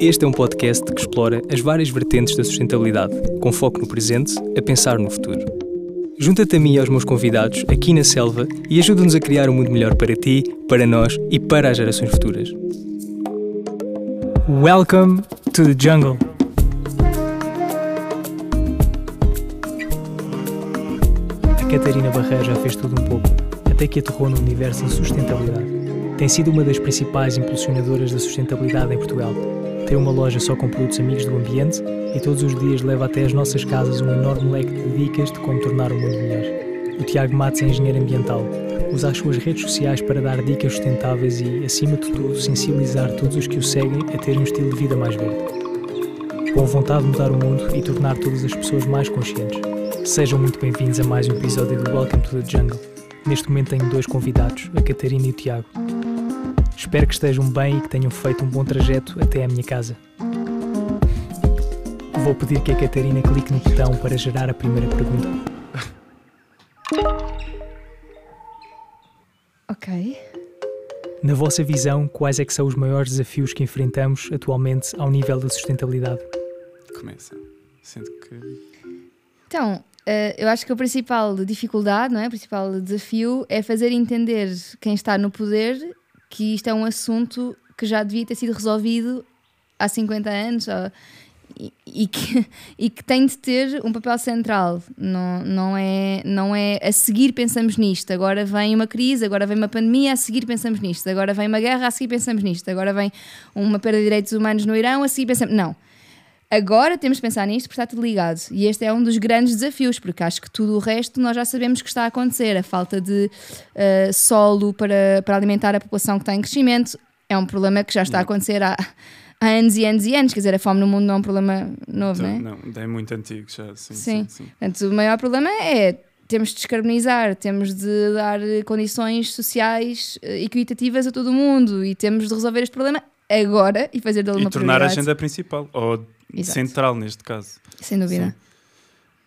Este é um podcast que explora as várias vertentes da sustentabilidade, com foco no presente, a pensar no futuro. Junta-te a mim e aos meus convidados aqui na Selva e ajuda-nos a criar um mundo melhor para ti, para nós e para as gerações futuras. Welcome to the jungle. A Catarina Barreira já fez tudo um pouco, até que aterrou no universo da sustentabilidade. Tem sido uma das principais impulsionadoras da sustentabilidade em Portugal. Tem uma loja só com produtos amigos do ambiente e todos os dias leva até as nossas casas um enorme leque de dicas de como tornar o mundo melhor. O Tiago Matos é engenheiro ambiental. Usa as suas redes sociais para dar dicas sustentáveis e, acima de tudo, sensibilizar todos os que o seguem a ter um estilo de vida mais verde. Com vontade de mudar o mundo e tornar todas as pessoas mais conscientes. Sejam muito bem-vindos a mais um episódio do Welcome to the Jungle. Neste momento tenho dois convidados, a Catarina e o Tiago. Espero que estejam bem e que tenham feito um bom trajeto até à minha casa. Vou pedir que a Catarina clique no botão para gerar a primeira pergunta. Ok. Na vossa visão, quais é que são os maiores desafios que enfrentamos atualmente ao nível da sustentabilidade? Começa. Sinto que. Então, eh, eu acho que a principal dificuldade, não é? O principal desafio é fazer entender quem está no poder que isto é um assunto que já devia ter sido resolvido há 50 anos ou- e, e que, e que tem de ter um papel central. Não, não, é, não é a seguir pensamos nisto, agora vem uma crise, agora vem uma pandemia, a seguir pensamos nisto, agora vem uma guerra, a seguir pensamos nisto, agora vem uma perda de direitos humanos no Irão, a seguir pensamos. Não. Agora temos de pensar nisto porque está tudo ligado. E este é um dos grandes desafios, porque acho que tudo o resto nós já sabemos que está a acontecer. A falta de uh, solo para, para alimentar a população que está em crescimento é um problema que já está a acontecer há, há anos e anos e anos. Quer dizer, a fome no mundo não é um problema novo, Então, não é? não, é muito antigo já. Sim, Sim. sim. sim. Portanto, o maior problema é temos de descarbonizar, temos de dar condições sociais eh, equitativas a todo o mundo e temos de resolver este problema agora e fazer dele E uma tornar a agenda principal, ou Exato. central neste caso. Sem dúvida. Sim.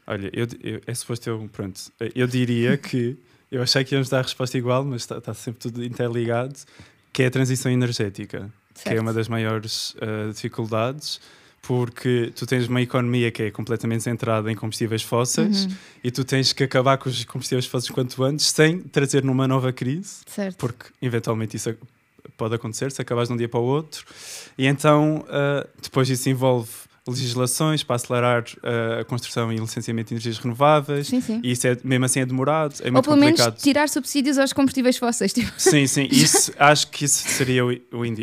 Olha, eu, eu, é suposto eu. Pronto, eu diria que. Eu achei que íamos dar a resposta igual, mas está, está sempre tudo interligado. Que é a transição energética, que é Certo. uma das maiores ah, dificuldades, porque tu tens uma economia que é completamente centrada em combustíveis fósseis Uhum. e tu tens que acabar com os combustíveis fósseis quanto antes, sem trazer numa nova crise Certo. porque eventualmente isso pode acontecer se acabares de um dia para o outro. E então, ah, depois isso envolve legislações para acelerar ah, a construção e licenciamento de energias renováveis. Sim, sim. E isso é, mesmo assim é demorado, é Ou muito pelo menos complicado. tirar subsídios aos combustíveis fósseis. Tipo. Sim, sim, isso, acho que isso seria o,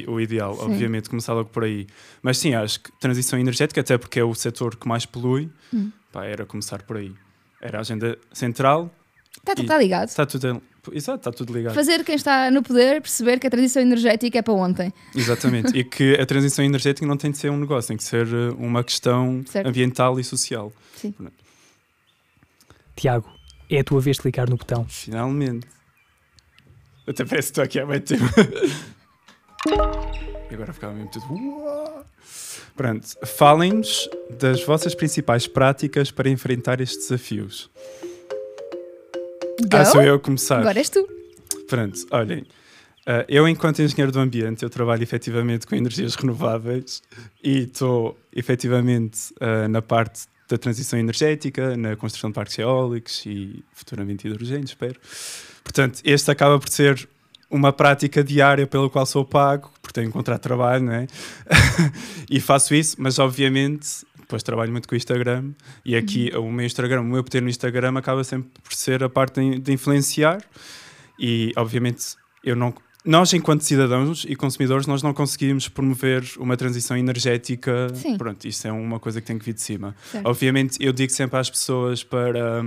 o ideal, Sim. obviamente, começar logo por aí. Mas sim, acho que transição energética, até porque é o setor que mais polui, Hum. pá, era começar por aí. Era a agenda central, Está tudo E- está ligado. está tudo, exato, está tudo ligado. Fazer quem está no poder perceber que a transição energética é para ontem. Exatamente. e que a transição energética não tem de ser um negócio, tem que ser eh, uma questão Certo. ambiental e social. Sim. Tiago, é a tua vez de clicar no botão. Finalmente. Até parece que estou aqui há muito tempo. e agora ficava mesmo tudo. "Uau". Pronto, falem-nos das vossas principais práticas para enfrentar estes desafios. Go. Ah, sou eu a começar. Agora és tu. Pronto, olhem. ah, eu, enquanto engenheiro do ambiente, eu trabalho efetivamente com energias renováveis e estou efetivamente ah, na parte da transição energética, na construção de parques eólicos e futuramente hidrogênio, espero. Portanto, este acaba por ser uma prática diária pela qual sou pago, porque tenho um contrato de trabalho, não é? e faço isso, mas obviamente depois trabalho muito com o Instagram e aqui o meu Instagram, o meu poder no Instagram acaba sempre por ser a parte de, influenciar e obviamente eu não nós enquanto cidadãos e consumidores nós não conseguimos promover uma transição energética Sim. pronto isso é uma coisa que tem que vir de cima Certo. obviamente eu digo sempre às pessoas para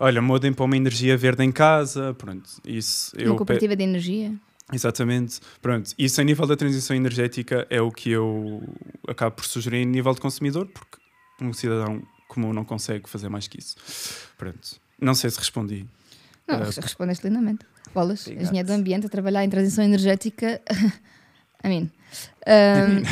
olha mudem para uma energia verde em casa pronto isso Uma eu cooperativa de energia. Exatamente. Pronto, isso a nível da transição energética é o que eu acabo por sugerir a nível de consumidor, porque um cidadão comum não consegue fazer mais que isso. Pronto. Não sei se respondi. Não, Ah, respondeste lindamente. Bolas, obrigado. engenheiro do ambiente a trabalhar em transição energética. I mean. Um,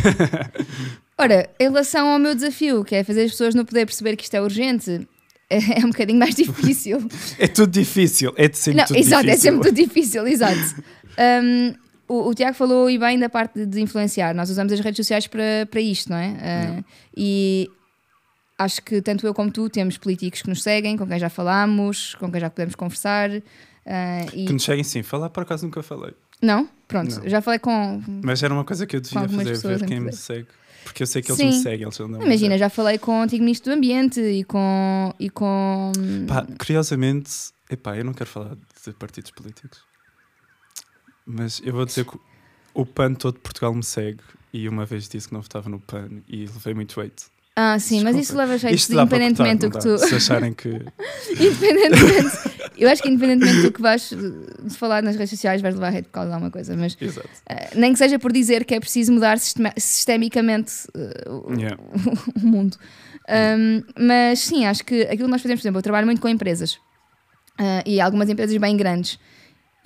ora, em relação ao meu desafio, que é fazer as pessoas no poder perceber que isto é urgente, é, é um bocadinho mais difícil. É tudo difícil. É de sempre não, tudo exato, é difícil. sempre tudo difícil, exato. Um, o, o Tiago falou e bem da parte de influenciar. Nós usamos as redes sociais para, para isto, não é? Uh, e acho que tanto eu como tu temos políticos que nos seguem, com quem já falámos, com quem já podemos conversar. Uh, e... Que nos seguem sim, falar por acaso nunca falei. Não? Pronto, não. já falei com. Mas era uma coisa que eu devia fazer, ver quem me segue. Porque eu sei que eles sim. me seguem. Eles não Imagina, já falei com o antigo ministro do Ambiente e com. E com... Pá, curiosamente, epá, eu não quero falar de partidos políticos, mas eu vou dizer que o PAN todo de Portugal me segue e uma vez disse que não votava no PAN e levei muito weight. Ah, sim, Desculpa. mas isso leva jeito, Isto independentemente do que tu. Se acharem que. independentemente. eu acho que independentemente do que vais falar nas redes sociais, vais levar hate por causa de alguma coisa. Mas uh, nem que seja por dizer que é preciso mudar sistemicamente uh, yeah. o, mundo. Um, mas sim, acho que aquilo que nós fazemos, por exemplo, eu trabalho muito com empresas uh, e algumas empresas bem grandes.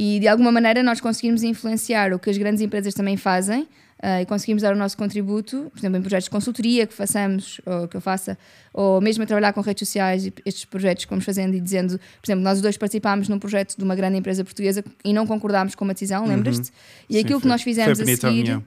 E de alguma maneira nós conseguimos influenciar o que as grandes empresas também fazem uh, e conseguimos dar o nosso contributo, por exemplo, em projetos de consultoria que façamos, ou que eu faça, ou mesmo a trabalhar com redes sociais e estes projetos que vamos fazendo e dizendo, por exemplo, nós os dois participámos num projeto de uma grande empresa portuguesa e não concordámos com uma decisão, uhum. lembras-te? E Sim, aquilo foi, que nós fizemos a seguir. A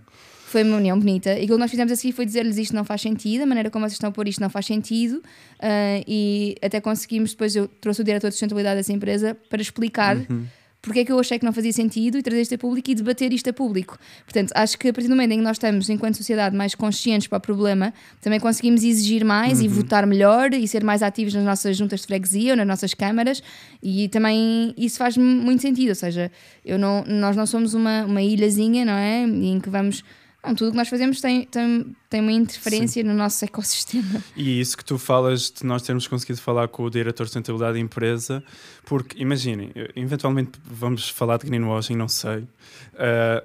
foi uma união bonita. E aquilo que nós fizemos a seguir foi dizer-lhes isto não faz sentido, a maneira como vocês estão a pôr isto não faz sentido. Uh, e até conseguimos, depois eu trouxe o diretor de sustentabilidade dessa empresa para explicar. Uhum porque é que eu achei que não fazia sentido e trazer isto a público e debater isto a público. Portanto, acho que a partir do momento em que nós estamos, enquanto sociedade, mais conscientes para o problema, também conseguimos exigir mais uhum. e votar melhor e ser mais ativos nas nossas juntas de freguesia ou nas nossas câmaras e também isso faz muito sentido, ou seja, eu não, nós não somos uma, uma ilhazinha, não é? Em que vamos não, tudo o que nós fazemos tem, tem, tem uma interferência Sim. no nosso ecossistema. E isso que tu falas de nós termos conseguido falar com o diretor de sustentabilidade da empresa, porque imaginem, eventualmente vamos falar de greenwashing, não sei, uh,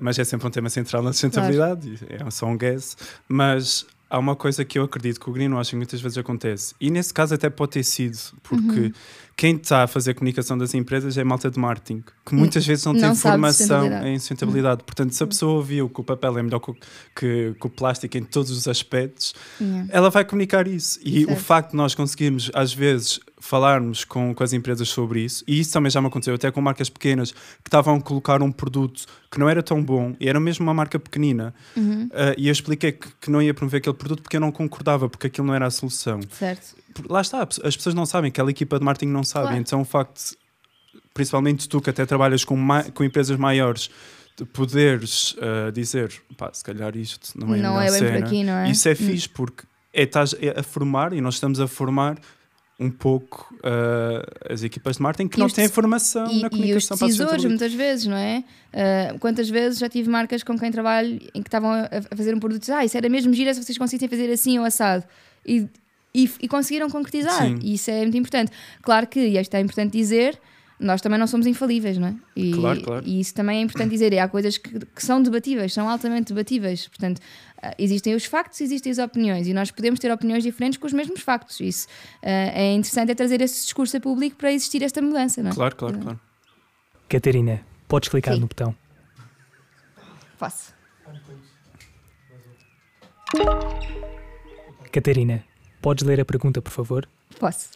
mas é sempre um tema central na sustentabilidade, claro. é só um guess, mas há uma coisa que eu acredito que o greenwashing muitas vezes acontece, e nesse caso até pode ter sido, porque uhum. Quem está a fazer a comunicação das empresas é malta de marketing, que muitas vezes não, não tem formação em sustentabilidade. Uhum. Portanto, se a pessoa ouviu que o papel é melhor que o, que, que o plástico em todos os aspectos, uhum. ela vai comunicar isso. E certo. o facto de nós conseguirmos, às vezes, falarmos com, com as empresas sobre isso, e isso também já me aconteceu, até com marcas pequenas que estavam a colocar um produto que não era tão bom, e era mesmo uma marca pequenina, uhum. uh, e eu expliquei que, que, não ia promover aquele produto porque eu não concordava, porque aquilo não era a solução. Certo. Lá está, as pessoas não sabem, aquela equipa de marketing não sabe, claro. então o facto, principalmente tu que até trabalhas com, com empresas maiores, de poderes uh, dizer, pá, se calhar isto não é não é bem cena. por aqui, não é? Isso é hum. fixe porque é, estás a formar e nós estamos a formar um pouco uh, as equipas de marketing que e não têm formação e, na comunicação e os decisores, muitas vezes, não é? Uh, quantas vezes já tive marcas com quem trabalho em que estavam a, a fazer um produto e ah, isso era mesmo gira se vocês conseguissem fazer assim ou assado. E, e, e conseguiram concretizar. Sim. E isso é muito importante. Claro que, e isto é importante dizer, nós também não somos infalíveis, não é? E, claro, claro. e isso também é importante dizer. E há coisas que, que são debatíveis, são altamente debatíveis. Portanto, uh, existem os factos, existem as opiniões. E nós podemos ter opiniões diferentes com os mesmos factos. Isso uh, é interessante é trazer esse discurso a público para existir esta mudança, não é? Claro, claro, claro. Catarina, podes clicar Sim. no botão. Posso. Catarina, podes ler a pergunta, por favor? Posso.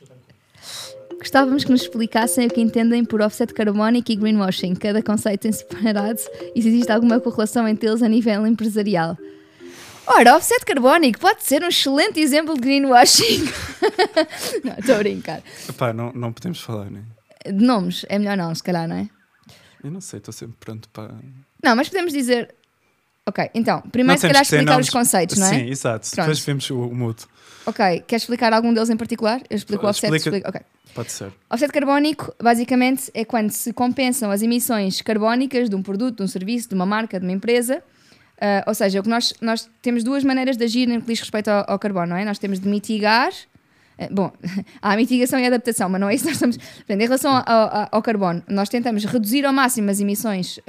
Gostávamos que nos explicassem o que entendem por offset carbónico e greenwashing, cada conceito em separado e se existe alguma correlação entre eles a nível empresarial. Ora, offset carbónico pode ser um excelente exemplo de greenwashing. não, estou a brincar. Epá, não, não podemos falar, né? De nomes, é melhor não, se calhar, não é? Eu não sei, estou sempre pronto para. Não, mas podemos dizer. Ok, então, primeiro se calhar explicar os conceitos, não é? Sim, exato. Pronto. Depois vemos o, o mudo. Ok, queres explicar algum deles em particular? Eu explico o offset. Explica... Explico... Ok. Pode ser. Offset carbónico, basicamente, é quando se compensam as emissões carbónicas de um produto, de um serviço, de uma marca, de uma empresa. Uh, ou seja, o que nós, nós temos duas maneiras de agir no que diz respeito ao, ao carbono, não é? Nós temos de mitigar. Uh, bom, há mitigação e adaptação, mas não é isso que nós estamos. Portanto, em relação ao, ao, ao, carbono, nós tentamos reduzir ao máximo as emissões uh,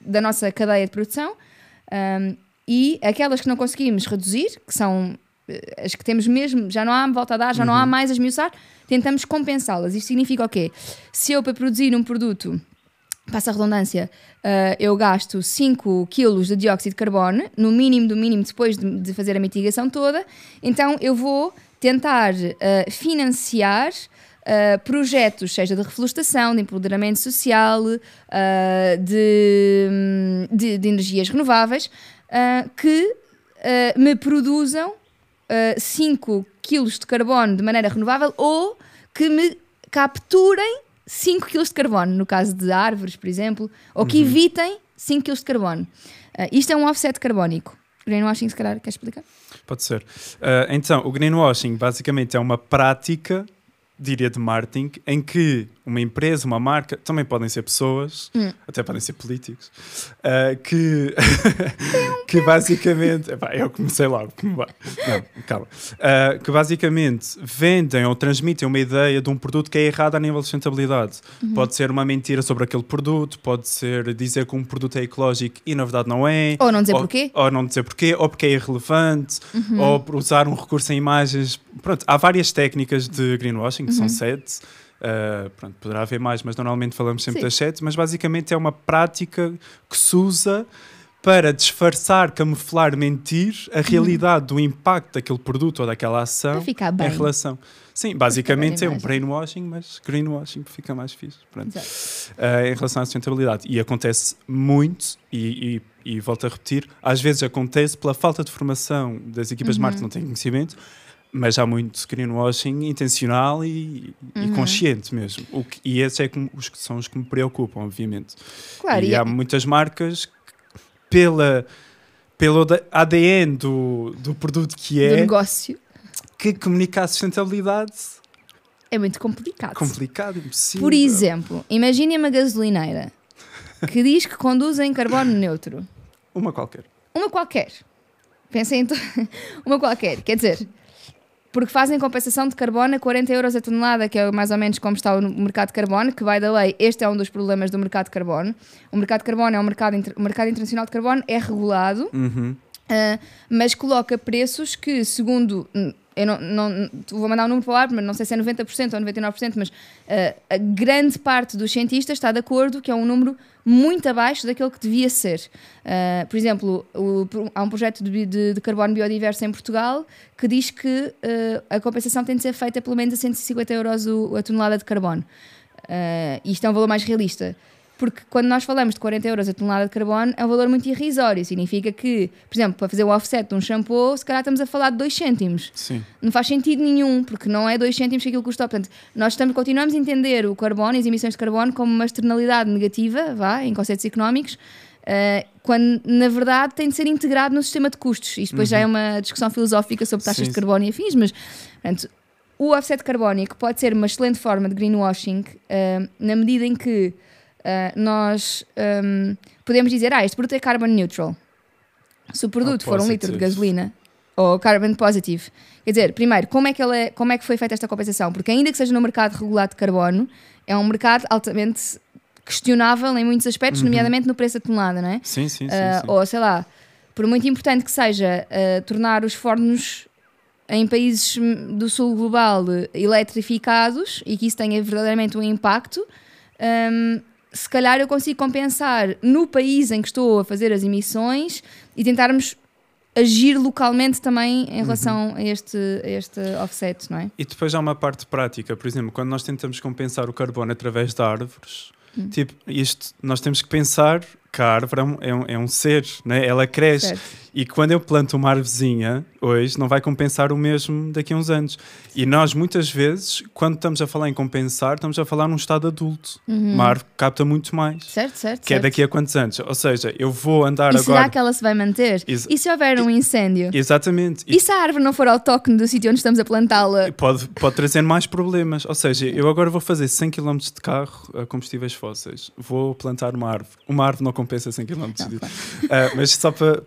da nossa cadeia de produção um, e aquelas que não conseguimos reduzir, que são as que temos mesmo, já não há volta a dar, já uhum. não há uhum. mais a esmiuçar, tentamos compensá-las. Isto significa o quê? Se eu para produzir um produto, passa a redundância, uh, eu gasto 5 kg de dióxido de carbono, no mínimo do mínimo depois de, de fazer a mitigação toda, então eu vou tentar uh, financiar uh, projetos, seja de reflorestação, de empoderamento social, uh, de, de, de, energias renováveis, uh, que me produzam 5 kg de carbono de maneira renovável ou que me capturem 5 kg de carbono, no caso de árvores, por exemplo, ou que uhum. evitem 5 kg de carbono. isto é um offset carbónico. Greenwashing, se calhar, quer explicar? Pode ser. então, o greenwashing basicamente é uma prática diria de marketing, em que uma empresa, uma marca, também podem ser pessoas, hum. até podem ser políticos, uh, que, que basicamente. Epá, eu comecei logo. Não, calma. Uh, que basicamente vendem ou transmitem uma ideia de um produto que é errado a nível de sustentabilidade. Uhum. Pode ser uma mentira sobre aquele produto, pode ser dizer que um produto é ecológico e na verdade não é. Ou não dizer ou, porquê. Ou não dizer porquê, ou porque é irrelevante, uhum. ou usar um recurso em imagens. Pronto, há várias técnicas de greenwashing, que uhum. são sete. Uh, pronto, poderá haver mais, mas normalmente falamos sempre Sim. das sete, mas basicamente é uma prática que se usa para disfarçar, camuflar, mentir a uhum. realidade do impacto daquele produto ou daquela ação em relação. Sim, basicamente é um brainwashing, mas greenwashing fica mais fixe. Uh, em relação à sustentabilidade. E acontece muito, e, e, e, volto a repetir, às vezes acontece pela falta de formação das equipas uhum. de marketing, não têm conhecimento, mas há muito greenwashing intencional e, uhum. e consciente mesmo. O que, e esses é que, os que são os que me preocupam, obviamente. Claro, e, e há é... muitas marcas que, pela, pelo ADN do, do produto que é. Do negócio. Que comunicar a sustentabilidade. É muito complicado. Complicado, impossível. Por exemplo, imagine uma gasolineira que diz que conduz em carbono neutro. Uma qualquer. Uma qualquer. Pensem em uma qualquer. Quer dizer, porque fazem compensação de carbono a 40 euros a tonelada, que é mais ou menos como está o mercado de carbono, que vai da lei, este é um dos problemas do mercado de carbono. O mercado de carbono é um mercado, o mercado internacional de carbono, é regulado, uhum. uh, mas coloca preços que, segundo eu não, não, vou mandar um número para o ar, mas não sei se é 90% ou 99%, mas uh, a grande parte dos cientistas está de acordo que é um número muito abaixo daquele que devia ser. Uh, por exemplo, o, há um projeto de, de, de, carbono biodiverso em Portugal que diz que uh, a compensação tem de ser feita pelo menos a 150 euros o, a tonelada de carbono. Uh, isto é um valor mais realista. Porque quando nós falamos de 40 euros a tonelada de carbono, é um valor muito irrisório. Significa que, por exemplo, para fazer o offset de um shampoo, se calhar estamos a falar de 2 cêntimos. Sim. Não faz sentido nenhum, porque não é 2 cêntimos que aquilo custa. Portanto, nós estamos, continuamos a entender o carbono e as emissões de carbono como uma externalidade negativa, vá, em conceitos económicos, uh, quando na verdade tem de ser integrado no sistema de custos. Isto depois uhum. já é uhum. uma discussão filosófica sobre taxas Sim. de carbono e afins, mas portanto, o offset carbónico pode ser uma excelente forma de greenwashing uh, na medida em que Uh, nós um, podemos dizer, ah, este produto é carbon neutral. Se o produto for um litro de gasolina ou carbon positive, quer dizer, primeiro, como é, que ele é, como é que foi feita esta compensação? Porque ainda que seja no mercado regulado de carbono, é um mercado altamente questionável em muitos aspectos, uhum. nomeadamente no preço da tonelada, não é? Sim, sim, sim, uh, sim. Ou sei lá, por muito importante que seja uh, tornar os fornos em países do sul global eletrificados e que isso tenha verdadeiramente um impacto, um, se calhar eu consigo compensar no país em que estou a fazer as emissões e tentarmos agir localmente também em relação uhum. a, este, a este offset, não é? E depois há uma parte prática, por exemplo, quando nós tentamos compensar o carbono através de árvores, uhum. tipo, isto nós temos que pensar que a árvore é um, é um, é um ser, né? ela cresce. Certo. E quando eu planto uma árvorezinha hoje, não vai compensar o mesmo daqui a uns anos. E nós, muitas vezes, quando estamos a falar em compensar, estamos a falar num estado adulto. Uhum. Uma árvore capta muito mais. Certo, certo. Que é certo. é daqui a quantos anos? Ou seja, eu vou andar e agora. Será que ela se vai manter? Ex e se houver um incêndio? Exatamente. E, e se a árvore não for autóctone do sítio onde estamos a plantá-la? Pode, pode trazer mais problemas. Ou seja, eu agora vou fazer 100 km de carro a combustíveis fósseis. Vou plantar uma árvore. Uma árvore não compensa 100 km não, mas só para,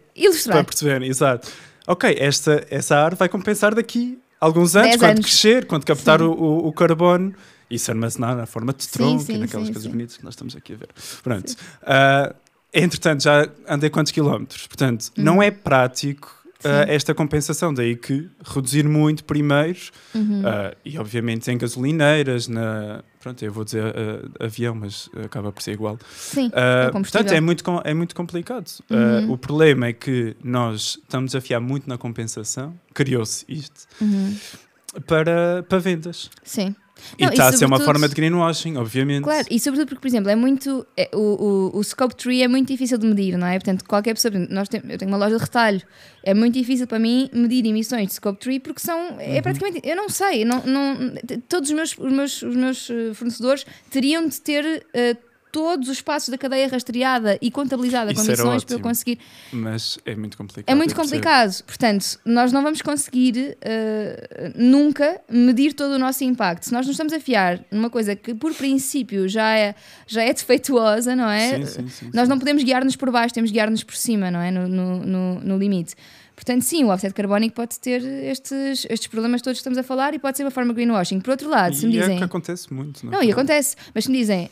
para perceberem, exato. Ok, esta, essa árvore vai compensar daqui alguns anos, quando anos. crescer, quando captar o, o, o, carbono e se armazenar na forma de tronco sim, sim, e naquelas sim, coisas bonitas que nós estamos aqui a ver. Pronto. Uh, entretanto, já andei quantos quilómetros? Portanto, não uhum. é prático uh, esta compensação. Daí que reduzir muito primeiro, uhum. uh, e obviamente em gasolineiras, na. Pronto, eu vou dizer uh, avião, mas acaba por ser igual. Sim, é portanto, é muito, é muito complicado. Uhum. o problema é que nós estamos a fiar muito na compensação, criou-se isto, uhum. para, para vendas. Sim. E Não, e está a ser uma forma de greenwashing, obviamente. Claro, e sobretudo porque, por exemplo, é muito. é, o, o, o scope tree é muito difícil de medir, não é? Portanto, qualquer pessoa. Nós tem, eu tenho uma loja de retalho, é muito difícil para mim medir emissões de scope tree porque são. Uhum. É praticamente. Eu não sei, não, não, todos os meus, os meus, os meus eh, fornecedores teriam de ter. eh, Todos os passos da cadeia rastreada e contabilizada com Isso era emissões para eu conseguir. Mas é muito complicado. É muito percebo. complicado. Portanto, nós não vamos conseguir eh, nunca medir todo o nosso impacto. Se nós nos estamos a fiar numa coisa que, por princípio, já é, já é defeituosa, não é? Sim, sim, sim, nós não podemos guiar-nos por baixo, temos que guiar-nos por cima, não é? No, no, no- no limite. Portanto, sim, o offset carbónico pode ter estes, estes problemas todos que estamos a falar e pode ser uma forma de greenwashing. Por outro lado, se me E é dizem. que acontece muito. Não, e acontece, mas se me dizem.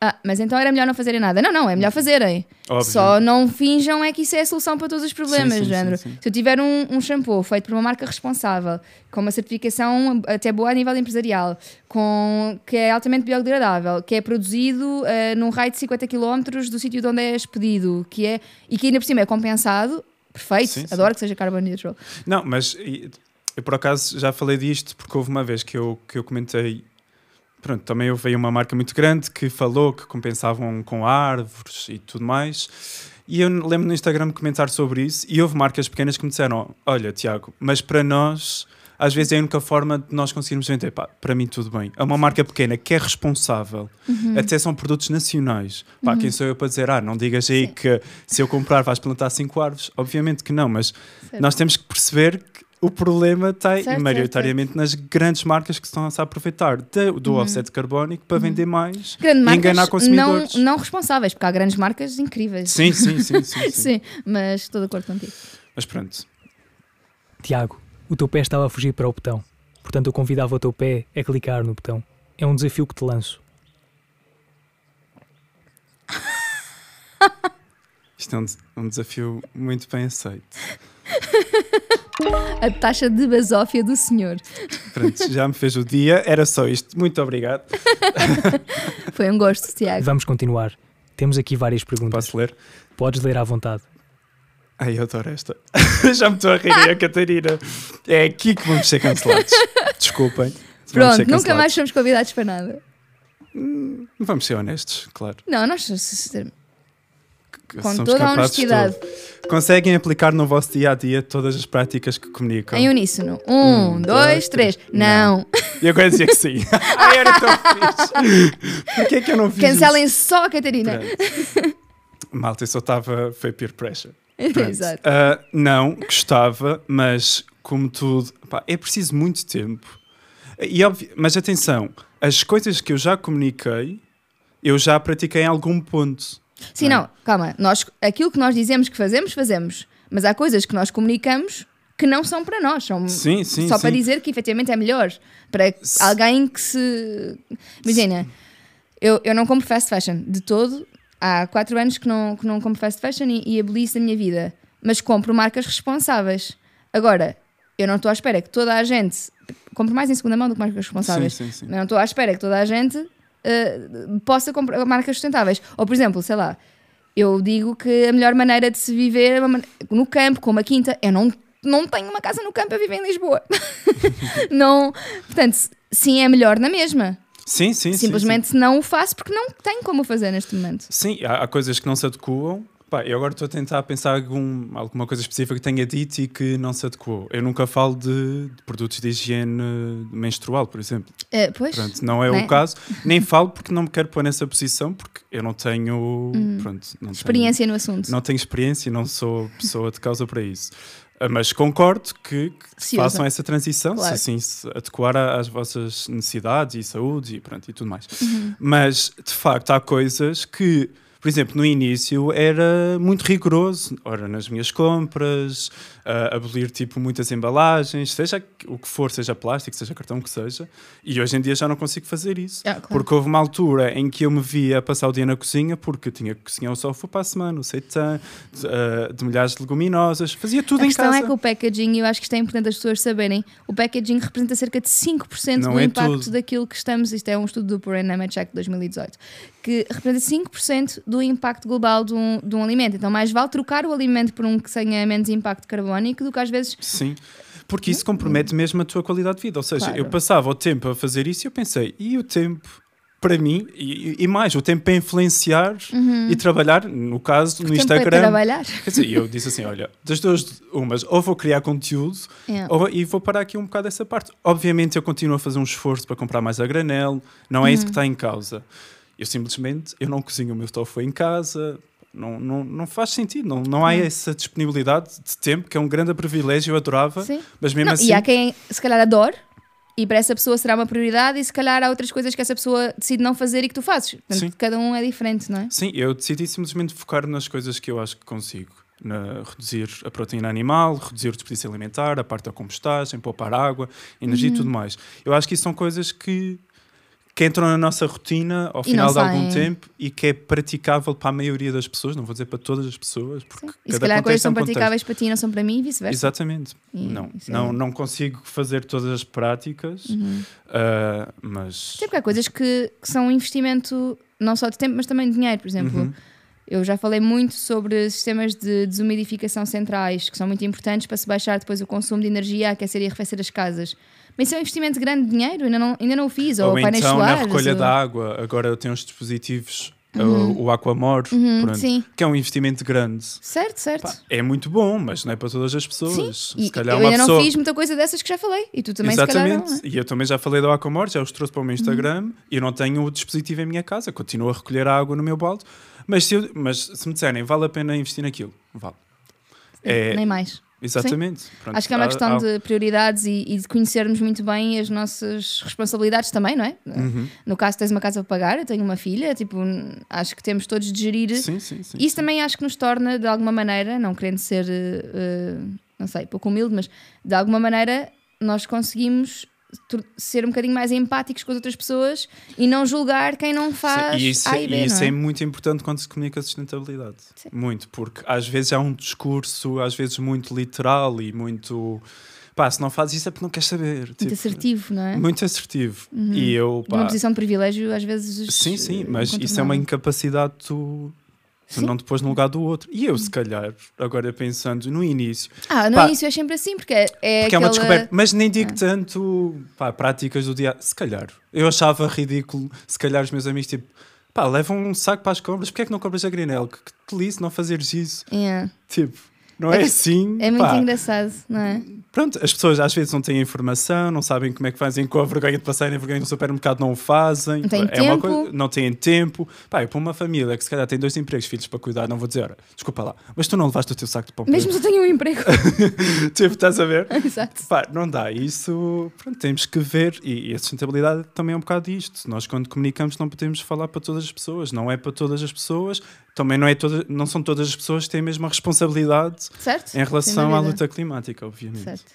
Ah, mas então era melhor não fazerem nada. Não, não, é melhor fazerem. Óbvio. Só não finjam é que isso é a solução para todos os problemas, Sim, sim, género. sim. Se eu tiver um, um shampoo feito por uma marca responsável, com uma certificação até boa a nível empresarial, com, que é altamente biodegradável, que é produzido eh, num raio de 50 km do sítio de onde é expedido, que é, e que ainda por cima é compensado, perfeito, adoro que seja carbon neutral. Não, mas eu por acaso já falei disto porque houve uma vez que eu, que eu comentei. Pronto, também houve aí uma marca muito grande que falou que compensavam com árvores e tudo mais. E eu lembro no Instagram de comentar sobre isso. E houve marcas pequenas que me disseram: Olha, Tiago, mas para nós, às vezes é a única forma de nós conseguirmos vender. Pá, para mim, tudo bem. É uma marca pequena que é responsável. Até são produtos nacionais. Pá, quem sou eu para dizer: Ah, não digas aí Sim. que se eu comprar vais plantar cinco árvores? Obviamente que não, mas Certo. nós temos que perceber que o problema está Certo, maioritariamente nas grandes marcas que estão a se aproveitar de- do Uhum. offset carbónico para vender mais Grande e enganar não, consumidores. não responsáveis, porque há grandes marcas incríveis. Sim, sim, sim, sim, sim. Sim, mas estou de acordo contigo. Mas pronto. Tiago, o teu pé estava a fugir para o botão. Portanto, eu convidava o teu pé a clicar no botão. É um desafio que te lanço. Isto é um, um desafio muito bem aceito. A taxa de basófia do senhor. Pronto, já me fez o dia, era só isto. Muito obrigado. Foi um gosto, Tiago. Vamos continuar. Temos aqui várias perguntas. Posso ler? Podes ler à vontade. Ai, eu adoro esta. já me estou a rir, é a Catarina. É aqui que vamos ser cancelados. Desculpem. Vamos Pronto, nunca mais somos convidados para nada. Vamos ser honestos, claro. Não, nós com somos toda a honestidade, tudo. Conseguem aplicar no vosso dia a dia todas as práticas que comunicam. em uníssono. Um, Um, dois, dois, três. três. Não. E agora dizia que sim. Ai, era tão fixe. Porquê é que eu não fiz Cancelem só a Catarina. isso? Pronto. Malta, eu só estava... Foi peer pressure. Pronto. Exato. Ah, não, gostava, mas como tudo... pá, é preciso muito tempo. E, óbvio- mas atenção, as coisas que eu já comuniquei, eu já pratiquei em algum ponto. Sim, não, calma. Nós, aquilo que nós dizemos que fazemos, fazemos. Mas há coisas que nós comunicamos que não são para nós. São Sim, sim, só sim. para dizer que efetivamente é melhor. Para alguém que se. Imagina, eu, eu não compro fast fashion de todo. Há quatro anos que não, que não compro fast fashion e, e aboli isso da minha vida. Mas compro marcas responsáveis. Agora, eu não estou à espera que toda a gente. Compro mais em segunda mão do que marcas responsáveis. Sim, sim, sim. Mas não estou à espera que toda a gente eh, possa comprar marcas sustentáveis. Ou, por exemplo, sei lá, eu digo que a melhor maneira de se viver é no campo, com uma quinta. Eu não, não tenho uma casa no campo, eu vivo em Lisboa. não, portanto, sim, é melhor na mesma. Sim, sim, sim, sim. Simplesmente não o faço porque não tenho como fazer neste momento. Sim, há, há coisas que não se adequam. Pá, eu agora estou a tentar pensar algum, alguma coisa específica que tenha dito e que não se adequou. Eu nunca falo de, de produtos de higiene menstrual, por exemplo. Eh, pois, Pronto, não é Né? o caso. Nem falo porque não me quero pôr nessa posição, porque eu não tenho. Pronto, não Hum. experiência no assunto. Tenho, não tenho experiência e não sou pessoa de causa para isso. Ah, Mas concordo que, que façam essa transição, Claro. se assim se adequar às vossas necessidades e saúde e, pronto, e tudo mais. Uhum. Mas, de facto, há coisas que, por exemplo, no início era muito rigoroso. Ora, nas minhas compras, ah, abolir tipo muitas embalagens, seja o que for, seja plástico, seja cartão, que seja. E hoje em dia já não consigo fazer isso. Ah, claro. Porque houve uma altura em que eu me via passar o dia na cozinha porque eu tinha que cozinhar o sofá para a semana, o seitã, de, ah, de milhares de leguminosas, fazia tudo A em questão casa. é que o packaging, eu acho que isto é importante as pessoas saberem, o packaging representa cerca de 5% Não do é impacto tudo. daquilo que estamos, isto é um estudo do Environment Check de 2018, que representa 5% do impacto global de um, de um alimento. Então mais vale trocar o alimento por um que tenha menos impacto do que às vezes Sim. Porque isso compromete mesmo a tua qualidade de vida. Ou seja, Claro. eu passava o tempo a fazer isso e eu pensei, e o tempo para mim, e, e mais, o tempo para influenciar e trabalhar, no caso, no Uhum. Instagram. trabalhar. Quer dizer, eu disse assim: olha, das duas, umas, ou vou criar conteúdo Yeah. ou, e vou parar aqui um bocado essa parte. Obviamente, eu continuo a fazer um esforço para comprar mais a granel, não é isso que está em causa. Eu simplesmente eu não cozinho o meu tofu em casa. Não, não, não faz sentido, não, não há essa disponibilidade de tempo, que é um grande privilégio, eu adorava, Sim. mas mesmo Não, assim. E há quem se calhar adore e para essa pessoa será uma prioridade e se calhar há outras coisas que essa pessoa decide não fazer e que tu fazes. Portanto, Sim. cada um é diferente, não é? Sim, eu decidi simplesmente focar nas coisas que eu acho que consigo. Na, reduzir a proteína animal, reduzir o desperdício alimentar, a parte da compostagem, poupar água, energia Uhum. e tudo mais. Eu acho que isso são coisas que, que entram na nossa rotina ao E final de algum tempo e que é praticável para a maioria das pessoas, não vou dizer para todas as pessoas, porque Sim. E se calhar coisas é são praticáveis para ti e não são para mim e vice-versa. Exatamente. E não, é- não, não consigo fazer todas as práticas, Uhum. ah, mas. Porque há coisas que, que são um investimento não só de tempo, mas também de dinheiro. Por exemplo, Uhum. eu já falei muito sobre sistemas de desumidificação centrais, que são muito importantes para se baixar depois o consumo de energia aquecer e arrefecer as casas. Mas isso é um investimento de grande dinheiro, ainda não, ainda não o fiz. Ou, Ou painéis então na solares. recolha ou- da água, agora eu tenho os dispositivos, o, o Aquamor, Uhum, pronto, sim, que é um investimento grande. certo, certo. Pá, é muito bom, mas não é para todas as Sim, pessoas. e Se calhar eu uma ainda pessoa. não fiz muita coisa dessas que já falei. E tu também Exatamente, não, é? e eu também já falei do Aquamor, já os trouxe para o meu Uhum. Instagram e eu não tenho o dispositivo em minha casa, continuo a recolher a água no meu balde. Mas se, eu- mas se me disserem, vale a pena investir naquilo? Vale. É, Nem mais. Exatamente. Pronto, Acho que é uma há- questão há- de prioridades e, e de conhecermos muito bem as nossas responsabilidades também, não é? Uhum. No caso, tens uma casa para pagar, eu tenho uma filha, tipo, acho que temos todos de gerir. Sim, sim, sim. Isso também acho que nos torna, de alguma maneira, não querendo ser, eh, não sei, pouco humilde, mas de alguma maneira nós conseguimos ser um bocadinho mais empáticos com as outras pessoas e não julgar quem não faz Sim, e isso, A e B, e isso é? é muito importante quando se comunica sustentabilidade. Sim. Muito, porque às vezes há um discurso, às vezes muito literal e muito. Pá, se não fazes isso é porque não queres saber. Muito tipo, assertivo, não é? Muito assertivo. E eu, De uma pá, posição de privilégio, às vezes. sim, sim, eh, mas isso é uma incapacidade de tu. Sim. não te pôs no lugar do outro. E eu, se calhar, agora pensando no início, Ah, no Pá, início é sempre assim, porque é, é porque é uma aquela- descoberta, mas nem digo tanto pá, práticas do dia. Se calhar, eu achava ridículo, se calhar, os meus amigos, tipo, pá, levam um saco para as compras, porque é que não compras a granel? Que, que delícia não fazeres isso. Yeah. Tipo, não É é, assim. É muito pá. engraçado, não é? Pronto, as pessoas às vezes não têm informação, não sabem como é que fazem com a vergonha de passarem a vergonha no supermercado, não o fazem. Não têm é tempo. coisa- não têm tempo. Pá, e para uma família que se calhar tem dois empregos, filhos para cuidar, não vou dizer, ora, desculpa lá, mas tu não levaste o teu saco de pão Mesmo se eu tenho um emprego. tipo, estás a ver? Exato. Pá, não dá. Isso, pronto, temos que ver. E, e a sustentabilidade também é um bocado isto. Nós, quando comunicamos, não podemos falar para todas as pessoas. Não é para todas as pessoas. Também não, é toda, não são todas as pessoas que têm a mesma responsabilidade Certo? em relação à luta climática, obviamente. Certo.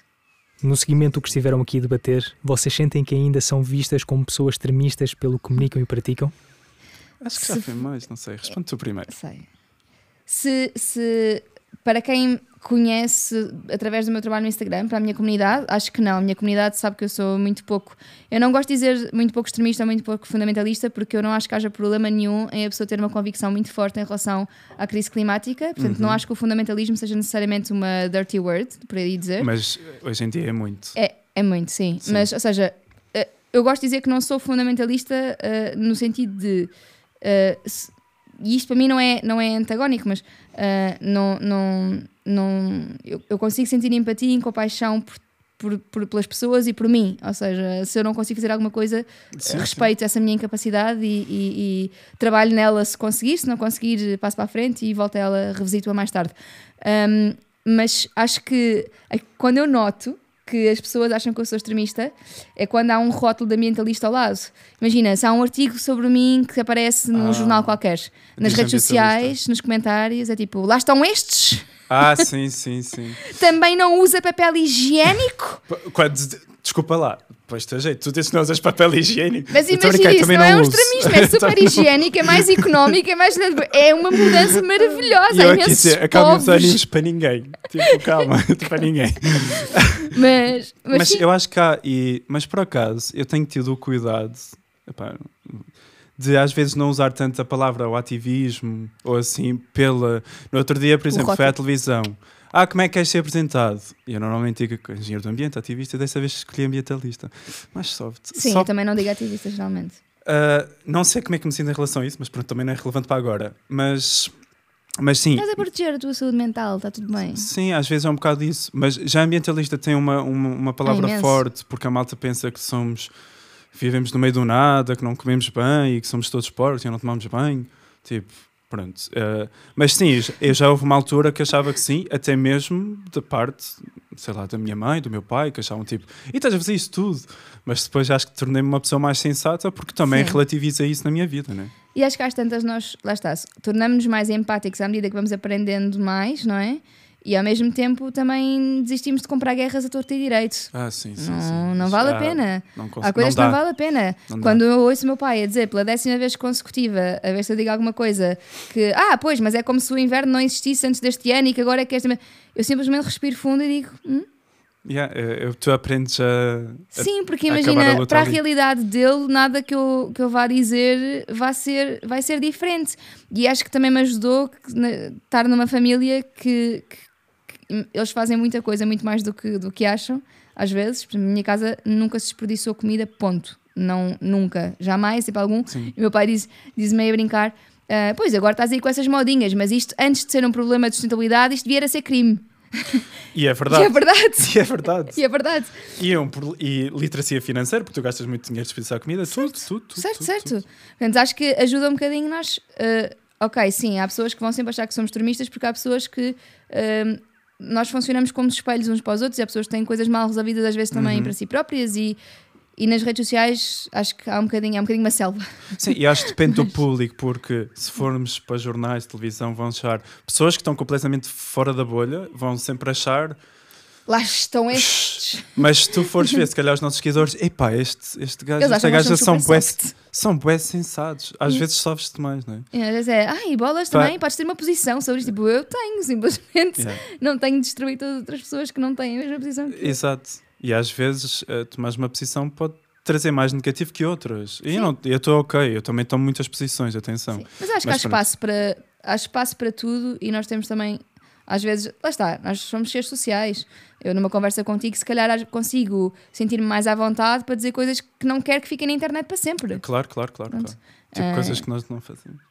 No seguimento do que estiveram aqui a debater, vocês sentem que ainda são vistas como pessoas extremistas pelo que comunicam e praticam? Acho que já foi mais, não sei. Responde tu primeiro. Sei. Se, se para quem conhece através do meu trabalho no Instagram, para a minha comunidade, acho que não. A minha comunidade sabe que eu sou muito pouco. Eu não gosto de dizer muito pouco extremista ou muito pouco fundamentalista, porque eu não acho que haja problema nenhum em a pessoa ter uma convicção muito forte em relação à crise climática. Portanto, não acho que o fundamentalismo seja necessariamente uma dirty word, por aí dizer. Mas hoje em dia é muito. É, é muito, sim. Sim. Mas, ou seja, eh, eu gosto de dizer que não sou fundamentalista eh, no sentido de. se- e isto para mim não é, não é antagónico, mas eh, não, não, não, eu, eu consigo sentir empatia e compaixão por, por, por- pelas pessoas e por mim. Ou seja, se eu não consigo fazer alguma coisa, Sim, respeito essa minha incapacidade e, e- e trabalho nela se conseguir, se não conseguir, passo para a frente e volto a ela, revisito-a mais tarde. Um, mas acho que a- quando eu noto que as pessoas acham que eu sou extremista é quando há um rótulo de ambientalista ao lado. Imagina, se há um artigo sobre mim que aparece num Ah, jornal qualquer, nas redes sociais, nos comentários, é tipo, lá estão estes, Ah, sim, sim, sim. também não usa papel higiênico. Quando, desculpa lá, pois teu jeito, tu dizes que não usas papel higiênico. Mas imagina isso, também não é um extremismo, é super não- higiênico, é mais económico, é mais. É uma mudança maravilhosa. E eu aqui dizer, acalma os ânimos para ninguém. Tipo, calma, para ninguém. Mas, mas, Mas eu acho que há, e, mas por acaso, eu tenho tido o cuidado epá, de às vezes não usar tanto a palavra o ativismo ou assim pela. No outro dia, por exemplo, foi à televisão. ah, como é que queres ser apresentado? E eu normalmente digo que engenheiro do ambiente, ativista, dessa vez escolhi ambientalista. Mais soft. Sim, eu também não digo ativista geralmente. Ah, não sei como é que me sinto em relação a isso, mas pronto, também não é relevante para agora. Mas, mas sim, Estás a proteger a tua saúde mental, está tudo bem. sim, às vezes é um bocado isso. Mas já ambientalista tem uma, uma, uma palavra imenso. forte, porque a malta pensa que somos. Vivemos no meio do nada, que não comemos bem e que somos todos porcos e não tomamos bem. Tipo, pronto. Ah, mas sim, eu já- houve uma altura que achava que sim, até mesmo da parte, sei lá, da minha mãe, do meu pai, que achavam tipo, e estás a fazer isso tudo. Mas depois acho que tornei-me uma pessoa mais sensata porque também Sim. relativizei isso na minha vida, né? E acho que às tantas nós, lá está, tornamos-nos mais empáticos à medida que vamos aprendendo mais, não é? E ao mesmo tempo também desistimos de comprar guerras a torto e direito. Ah, sim, sim. não, sim. não vale a Ah, pena. Não consigo, Há coisas não que dá. não vale a pena. Não dá. Quando eu ouço o meu pai a dizer pela décima vez consecutiva, a ver se eu digo alguma coisa, que ah, pois, mas é como se o inverno não existisse antes deste ano e que agora é que esta. Eu simplesmente respiro fundo e digo, hum? Yeah, eu, tu aprendes a. a- sim, porque a a imagina, luta para a ali. realidade dele, nada que eu, que eu vá dizer vai ser, vai ser diferente. E acho que também me ajudou que, na- estar numa família que- que eles fazem muita coisa, muito mais do que, do que acham, às vezes. Na minha casa nunca se desperdiçou comida, ponto. Não, nunca, jamais, tipo algum. Sim. E o meu pai diz, diz meio a brincar: "Ah, Pois, agora estás aí com essas modinhas, mas isto, antes de ser um problema de sustentabilidade, isto devia ser crime. E é E verdade. é verdade. E é verdade. E é verdade. E, é um e literacia financeira, porque tu gastas muito dinheiro a desperdiçar comida, tudo, tudo, tudo. certo, tudo, certo. tudo. Portanto, acho que ajuda um bocadinho nós. eh, ok, sim, há pessoas que vão sempre achar que somos extremistas porque há pessoas que. eh, nós funcionamos como espelhos uns para os outros e há pessoas que têm coisas mal resolvidas às vezes também Uhum. para si próprias e, e nas redes sociais acho que há um bocadinho, é um bocadinho uma selva. Sim, e acho que depende do público, porque se formos para jornais, televisão, vão achar pessoas que estão completamente fora da bolha, vão sempre achar, Lá estão estes. mas se tu fores ver, se calhar os nossos seguidores, epá, este, este gajo, Eles esta que gaja são bués, são bués sensados. Às vezes sofres demais, não é? E às vezes é, ai, bolas Pá. também, podes ter uma posição sobre isto. Tipo, eu tenho, simplesmente. Yeah. Não tenho de destruir todas as outras pessoas que não têm a mesma posição que eu. Exato. E às vezes uh, tomares uma posição pode trazer mais negativo que outras. E eu não- eu estou ok, eu também tomo muitas posições, atenção. Sim. Mas acho que Mas há pronto. espaço, para, há espaço para tudo e nós temos também, às vezes, lá está, nós somos seres sociais. Eu, numa conversa contigo, se calhar consigo sentir-me mais à vontade para dizer coisas que não quero que fiquem na internet para sempre. Claro, claro, claro. Claro. Tipo Ah. coisas que nós não fazemos.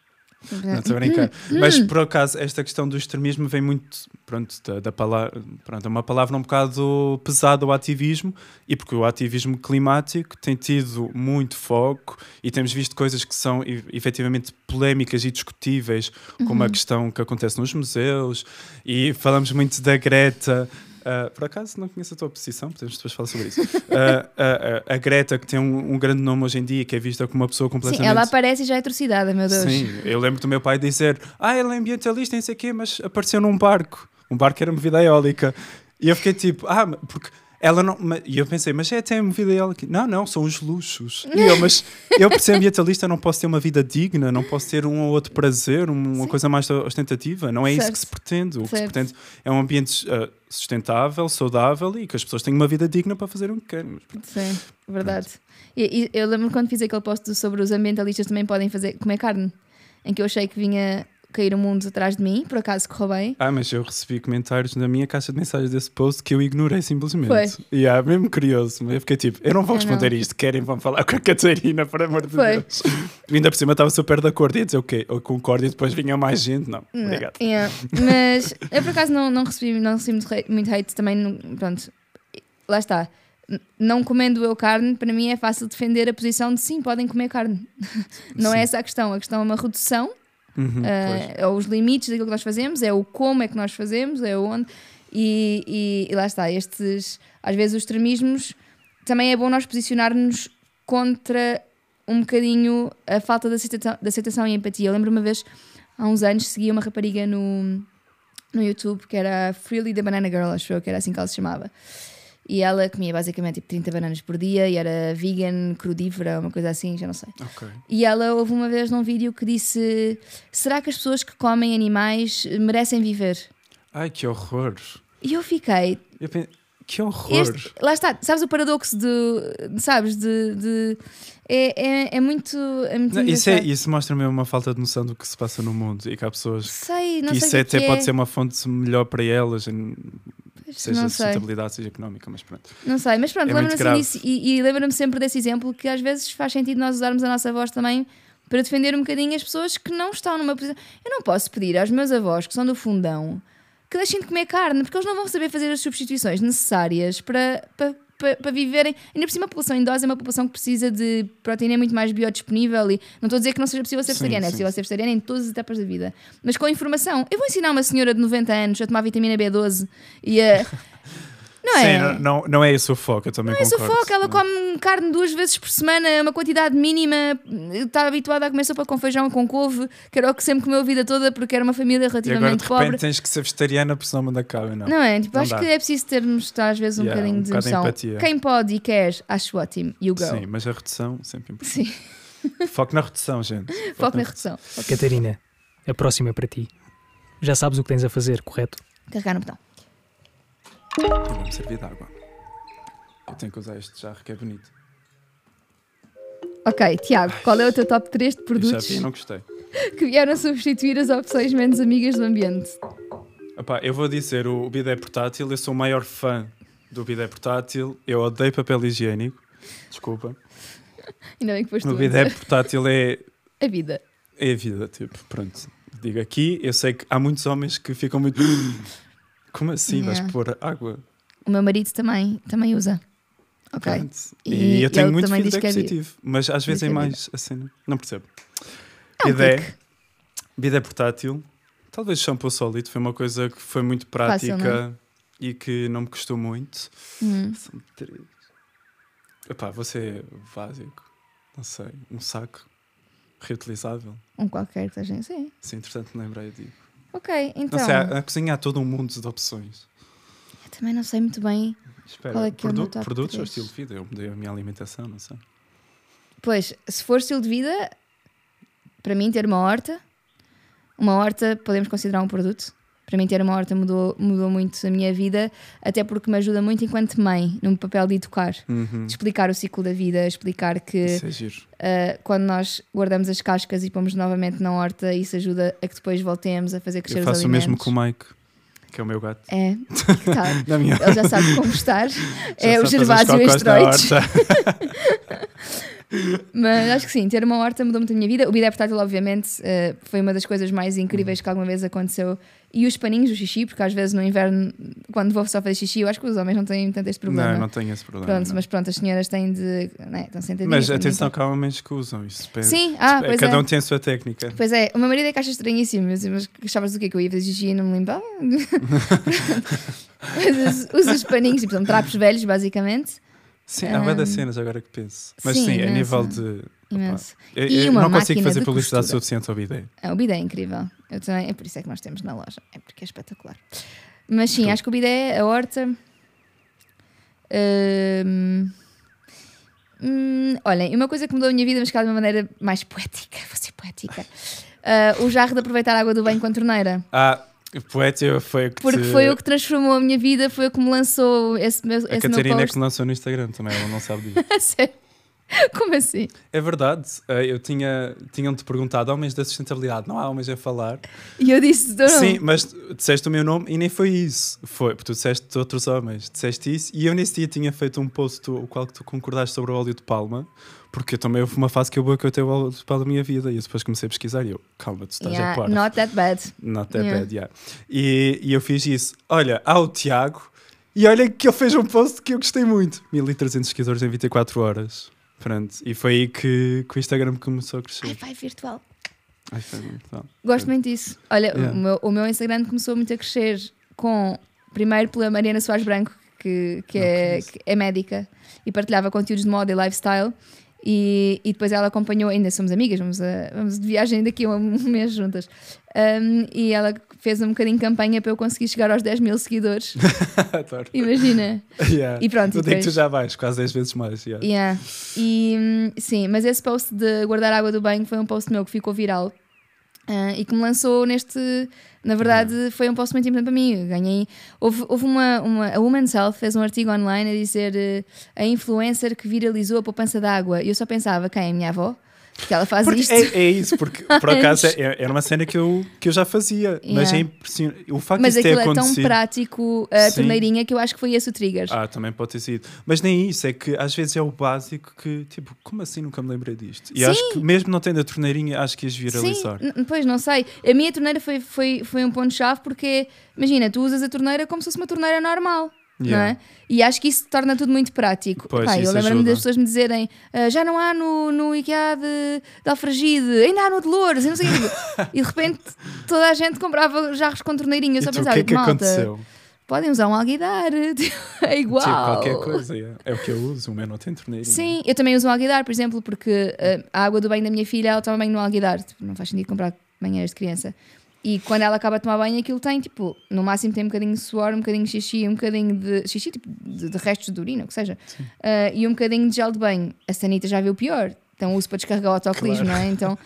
Não estou a brincar. Mas por acaso, esta questão do extremismo vem muito, pronto, da, da palavra, pronto, é uma palavra um bocado pesada ao ativismo, e porque o ativismo climático tem tido muito foco e temos visto coisas que são efetivamente polémicas e discutíveis, como a questão que acontece nos museus, e falamos muito da Greta. Ah, por acaso não conheço a tua posição, podemos depois falar sobre isso. Ah, ah, ah, a Greta, que tem um, um grande nome hoje em dia, que é vista como uma pessoa Sim, completamente. ela aparece e já é atrocidade, meu Deus. Sim, eu lembro do meu pai dizer: Ah, ele é ambientalista, não sei o quê, mas apareceu num barco. Um barco era movida eólica. E eu fiquei tipo: Ah, porque ela não. E eu pensei: Mas é até movida eólica. Não, não, são os luxos. E eu, mas eu, por ser ambientalista, não posso ter uma vida digna, não posso ter um ou outro prazer, um- uma Sim. coisa mais ostentativa. Não é isso Certo. que se pretende. O que se Certo. pretende é um ambiente ah, sustentável, saudável e que as pessoas tenham uma vida digna para fazer o que querem. Sim, verdade. E, e eu lembro quando fiz aquele post sobre os ambientalistas também podem fazer comer carne, em que eu achei que vinha cair o mundo atrás de mim, por acaso correu bem. Ah, mas eu recebi comentários na minha caixa de mensagens desse post que eu ignorei simplesmente. Foi. E é mesmo curioso. Eu fiquei tipo, eu não vou responder não. isto, querem, vão falar com a Catarina, por amor de Foi. Deus. Ainda por cima estava super de acordo. Ia dizer o quê? Eu concordo e depois vinha mais gente. Não, Não, obrigado. yeah. Mas eu por acaso não, não recebi, não recebi muito, hate, também. não- Pronto, lá está. Não comendo eu carne, para mim é fácil defender a posição de sim, podem comer carne. Não é Sim. essa a questão. A questão é uma redução, Uhum, pois. é os limites daquilo que nós fazemos, é o como é que nós fazemos, é onde. E, e- e lá está. Estes, às vezes, os extremismos também é bom nós posicionarmos contra um bocadinho a falta de aceitação, de aceitação e empatia. Eu lembro uma vez, há uns anos, seguia uma rapariga no, no YouTube que era a Freely the Banana Girl, acho eu que era assim que ela se chamava. E ela comia basicamente tipo 30 bananas por dia e era vegan, crudívora, uma coisa assim, já não sei. Ok. E ela houve uma vez num vídeo que disse: Será que as pessoas que comem animais merecem viver? Ai, que horror. E eu fiquei, Eu pen- Que horror! Este- lá está, sabes o paradoxo de. Sabes? De. de- é, é, é muito. É muito Não, isso, é, isso mostra mesmo uma falta de noção do que se passa no mundo e que há pessoas Sei, não que sei isso o que até é. pode ser uma fonte melhor para elas, seja sustentabilidade, seja económica, mas pronto. Não sei, mas pronto, É lembro-me muito assim disso e, e lembro-me sempre desse exemplo que às vezes faz sentido nós usarmos a nossa voz também para defender um bocadinho as pessoas que não estão numa posição. Eu não posso pedir aos meus avós que são do fundão que deixem de comer carne, porque eles não vão saber fazer as substituições necessárias para. para para, para viverem, ainda por cima a população idosa é uma população que precisa de proteína muito mais biodisponível e não estou a dizer que não seja possível ser vegetariana, é possível ser vegetariana em todas as etapas da vida, mas com informação. Eu vou ensinar uma senhora de 90 anos a tomar vitamina B12 e a. Não é? Sim, não, não, não é esse o foco, eu também Não é concordo. sufoco, ela não. come carne duas vezes por semana, uma quantidade mínima, está habituada a comer sopa com feijão e com couve, que era o que sempre comeu a vida toda porque era uma família E agora de relativamente repente pobre. tens que ser vegetariana porque senão manda cá, não. Não é? Tipo, Não acho dá. que é preciso termos às vezes um Yeah, bocadinho um de noção. empatia. Quem pode e quer, acho ótimo. You go. Sim, mas a redução sempre importante. Sim, Foco na redução, gente. foco na redução. Catarina, a próxima é para ti. Já sabes o que tens a fazer, correto? Carregar no botão. Eu vou-me servir de água. Eu tenho que usar este jarro que é bonito. Ok, Tiago, qual é o teu top 3 de produtos vi não gostei. que vieram substituir as opções menos amigas do ambiente? Epá, eu vou dizer o, o bidé portátil, eu sou o maior fã do bidé portátil. Eu odeio papel higiênico. Desculpa. Ainda bem que foste. O bidé portátil é, A vida. é a vida, tipo, pronto. Digo aqui, eu sei que há muitos homens que ficam muito. Como assim? Vais Yeah. pôr água? O meu marido também, também usa. Ok. Pronto. E E, eu tenho muito feedback é positivo, mas às vezes é é mais assim. Não percebo. É um Bidé, bidé portátil, talvez shampoo sólido, foi uma coisa que foi muito Fácil, prática não e que não me custou muito. Hum. São três. Epá, você é básico, não sei, um saco reutilizável. Um qualquer que seja. Sim. Se entretanto me lembrei, digo. Ok, então. Não sei, a, a cozinha há todo um mundo de opções. eu também não sei muito bem. Espera, Qual é que é produ- top produtos ou três? estilo de vida? Eu mudei a minha alimentação, não sei. Pois, se for estilo de vida, para mim ter uma horta, uma horta podemos considerar um produto. Para mim ter uma horta mudou, mudou muito a minha vida, até porque me ajuda muito enquanto mãe, no papel de educar. Uhum. De explicar o ciclo da vida, explicar que é uh, quando nós guardamos as cascas e pomos novamente na horta, isso ajuda a que depois voltemos a fazer crescer Eu os faço o mesmo com o Mike, que é o meu gato. É, tá. Ele já sabe compostar. é o sabe fazer os Gervásio horta. Mas acho que sim, ter uma horta mudou muito a minha vida. O bidé portátil, obviamente, eh, foi uma das coisas mais incríveis que alguma vez aconteceu. E os paninhos do xixi, porque às vezes no inverno, quando vou só fazer xixi, eu acho que os homens não têm tanto este problema. Não, não tenho esse problema. Pronto, não. mas pronto, as senhoras têm de. Né, estão sentadinhas. Mas atenção limpar. que há homens que usam isso. Sim, ah, depende- pois Cada é. um tem a sua técnica. Pois é, o meu marido é que acha estranhíssimo, mas, mas achavas do quê? Que eu ia fazer xixi e não me limpava? Uso os paninhos, tipo, são trapos velhos, basicamente. Sim, há várias Ahm, cenas agora que penso. Mas sim, sim, a imenso. nível de. Imenso. Eu, E eu não consigo fazer de publicidade costura. suficiente ao bidé. O bidé é incrível. Eu também, é por isso é que nós temos na loja. É porque é espetacular. Mas sim, acho que o bidé, a horta. hum, hum, olhem, uma coisa que mudou a minha vida, mas que de uma maneira mais poética, vou ser poética. Ah, o jarro de aproveitar a água do banho com a torneira. Ah, poeta foi o que. Porque te- foi o que transformou a minha vida, foi o que me lançou esse meu, A esse meu Catarina é que me lançou no Instagram também, ela não sabe disso. Como assim? é verdade, eh, eu tinha. Tinham-te perguntado homens da sustentabilidade, não há homens a falar. E eu disse, não, Sim, mas disseste o meu nome e nem foi isso. Foi, porque tu disseste outros homens, disseste isso. E eu nesse dia tinha feito um post o qual que tu concordaste sobre o óleo de palma, porque eu também houve uma fase que eu boicotei o palma da minha vida e eu depois comecei a pesquisar e eu, calma, tu estás a yeah, par. not that bad. Not that Yeah. bad, yeah. E, e eu fiz isso. Olha, há o Tiago e olha que ele fez um post que eu gostei muito. 1300 seguidores em 24 horas. Pronto. E foi aí que, que o Instagram começou a crescer. Ai, vai virtual. Ai, foi bom. Gosto muito disso. Olha, Yeah. o, meu, o meu Instagram começou muito a crescer com, primeiro pela Mariana Soares Branco, que, que, é, que é médica e partilhava conteúdos de moda e lifestyle. E, e depois ela acompanhou, ainda somos amigas, vamos, a- vamos de viagem daqui a um mês juntas. Um, e ela fez um bocadinho de campanha para eu conseguir chegar aos 10 mil seguidores. Imagina. Yeah. E pronto, Eu e digo que tu depois- já vais, quase 10 vezes mais. yeah. Yeah. E hum, sim, mas esse post de guardar água do banho foi um post meu que ficou viral. Ah, e que me lançou neste. Na verdade, foi um post muito importante para mim. Eu Ganhei. Houve, houve uma, uma. A Women's Health fez um artigo online a dizer eh, a influencer que viralizou a poupança de água. E eu só pensava, quem é a minha avó? Porque ela faz Porque isto. é, é isso, porque por acaso é- era uma cena que eu, que eu já fazia, mas Yeah. é impressionante. O facto Mas de ter aquilo é tão acontecido. prático, a Sim. torneirinha, que eu acho que foi esse o trigger. Ah, também pode ter sido. Mas nem isso, é que às vezes é o básico que, tipo, como assim nunca me lembrei disto? E Sim. acho que mesmo não tendo a torneirinha, acho que ias viralizar. Sim, pois não sei. A minha torneira foi, foi, foi um ponto-chave porque, imagina, tu usas a torneira como se fosse uma torneira normal. Yeah. é? E acho que isso torna tudo muito prático. Pois, Pá, eu lembro-me das pessoas me dizerem "Ah, já não há no, no IKEA de, de Alfragide, ainda há no de Louros, e não sei o. E de repente toda a gente comprava jarros com torneirinha. Eu E só tu, o pensava, que é que malta, aconteceu? podem usar um alguidar, é igual. Tipo, qualquer coisa, yeah. é o que eu uso, o meu não tem torneirinha. Sim, eu também uso um alguidar, por exemplo, porque uh, a água do banho da minha filha, ela toma banho no alguidar. Tipo, não faz sentido comprar banheiras de criança. E quando ela acaba de tomar banho, aquilo tem, tipo, no máximo tem um bocadinho de suor, um bocadinho de xixi, um bocadinho de xixi, tipo, de, de restos de urina, o que seja. Uh, e um bocadinho de gel de banho. A Sanita já viu pior. Então uso para descarregar o autocolismo, Claro. não é? Então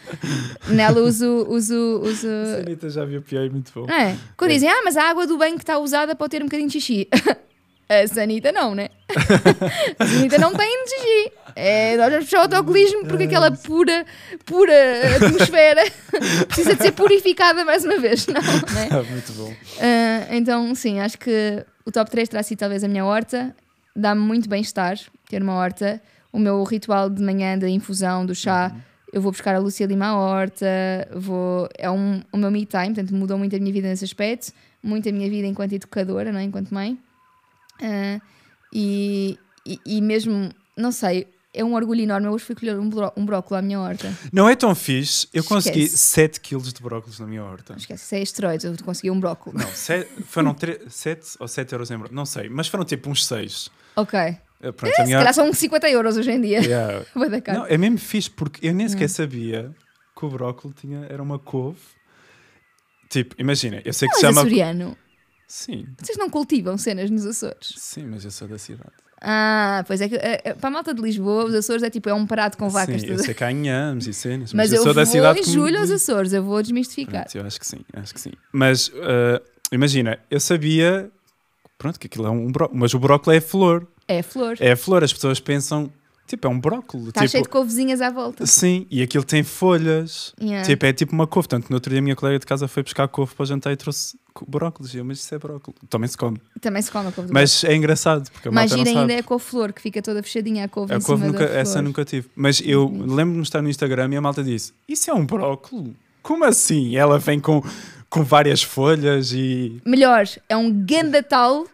nela uso, uso, uso, A Anitta já viu pior e muito bom. é? Quando É. dizem, ah, mas a água do banho que está usada pode ter um bocadinho de xixi. A Sanita não, né? A Sanita não tem xixi. É, nós vamos puxar o autocolismo porque aquela pura, pura atmosfera precisa de ser purificada mais uma vez, não, né? Muito bom. Ah, então, sim, acho que o top 3 terá sido talvez a minha horta. Dá-me muito bem-estar ter uma horta. O meu ritual de manhã da infusão, do chá, eu vou buscar a Lúcia Lima à horta, vou, é um, o meu me time, portanto mudou muito a minha vida nesse aspecto, muito a minha vida enquanto educadora, não é? enquanto mãe. Ah, e, e, e mesmo, não sei, é um orgulho enorme. Eu hoje fui colher um, bró um brócolis à minha horta. Não é tão fixe. Eu consegui Esquece. 7 kg de brócolis na minha horta. Esquece, isso é esteroides, eu consegui um brócolis. Não, se- foram 7 ou 7 euros em brócolis. Não sei, mas foram tipo uns 6. Ok. Pronto, a Se calhar são 50 euros hoje em dia. Yeah. Não, é mesmo fixe porque eu nem Hum. sequer sabia que o brócolis tinha, era uma couve. Tipo, imagina, eu sei que Mas se chama. açoriano, Sim, vocês não cultivam cenas nos Açores? sim, mas eu sou da cidade. Ah, pois é que eh, para a malta de Lisboa, os Açores é tipo, é um parado com vacas. sim, eu sei que há inhames e cenas, mas, Mas eu, eu, sou da vou cidade em julho aos Açores, eu vou desmistificar. Pronto, eu acho que sim, acho que sim. Mas uh, imagina, eu sabia pronto, que aquilo é um brócolis, mas o brócolis é flor. É flor. É flor, as pessoas pensam, tipo, é um brócolis. Está tipo, cheio de couvezinhas à volta. Sim, e aquilo tem folhas. Yeah. Tipo, é tipo uma couve. Tanto que no outro dia a minha colega de casa foi buscar couve para jantar e trouxe co- brócolis. E eu, mas isso é brócolis. Também se come. Também se come a couve do Mas é engraçado, porque a Mais gira ainda é a couve-flor, que fica toda fechadinha a couve A em couve nunca, essa nunca tive. Mas eu Uhum. lembro-me de estar no Instagram e a malta disse: Isso é um brócolis? Como assim? Ela vem com, com várias folhas e. Melhor, é um gandatal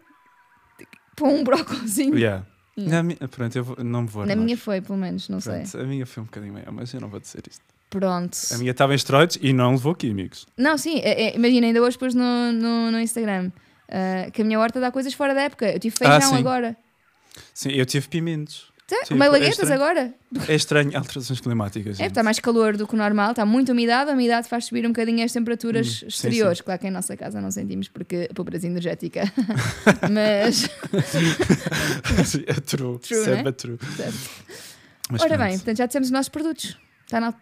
para um brócolizinho. Yeah. Yeah. Na minha- pronto, eu vou- não me vou Na armar. minha foi, pelo menos, não sei. Pronto, a minha foi um bocadinho maior, mas eu não vou dizer isto. Pronto. A minha estava em esteroides e não levou químicos. Não, sim, é- é- imagina, ainda hoje pus no, no, no Instagram ah, que a minha horta dá coisas fora da época. Eu tive feijão Ah, sim. agora. Sim, eu tive pimentos. Tá, Tipo, Malaguetas é estranho. agora. É estranho, alterações climáticas. É, gente. está mais calor do que o normal, está muita umidade, a umidade faz subir um bocadinho as temperaturas Hum, sim, exteriores. Claro que em nossa casa não sentimos porque a pobreza energética. Mas, é true. True, Sad né? but true. Certo. Mas ora pronto. bem, portanto já dissemos os nossos produtos. Está na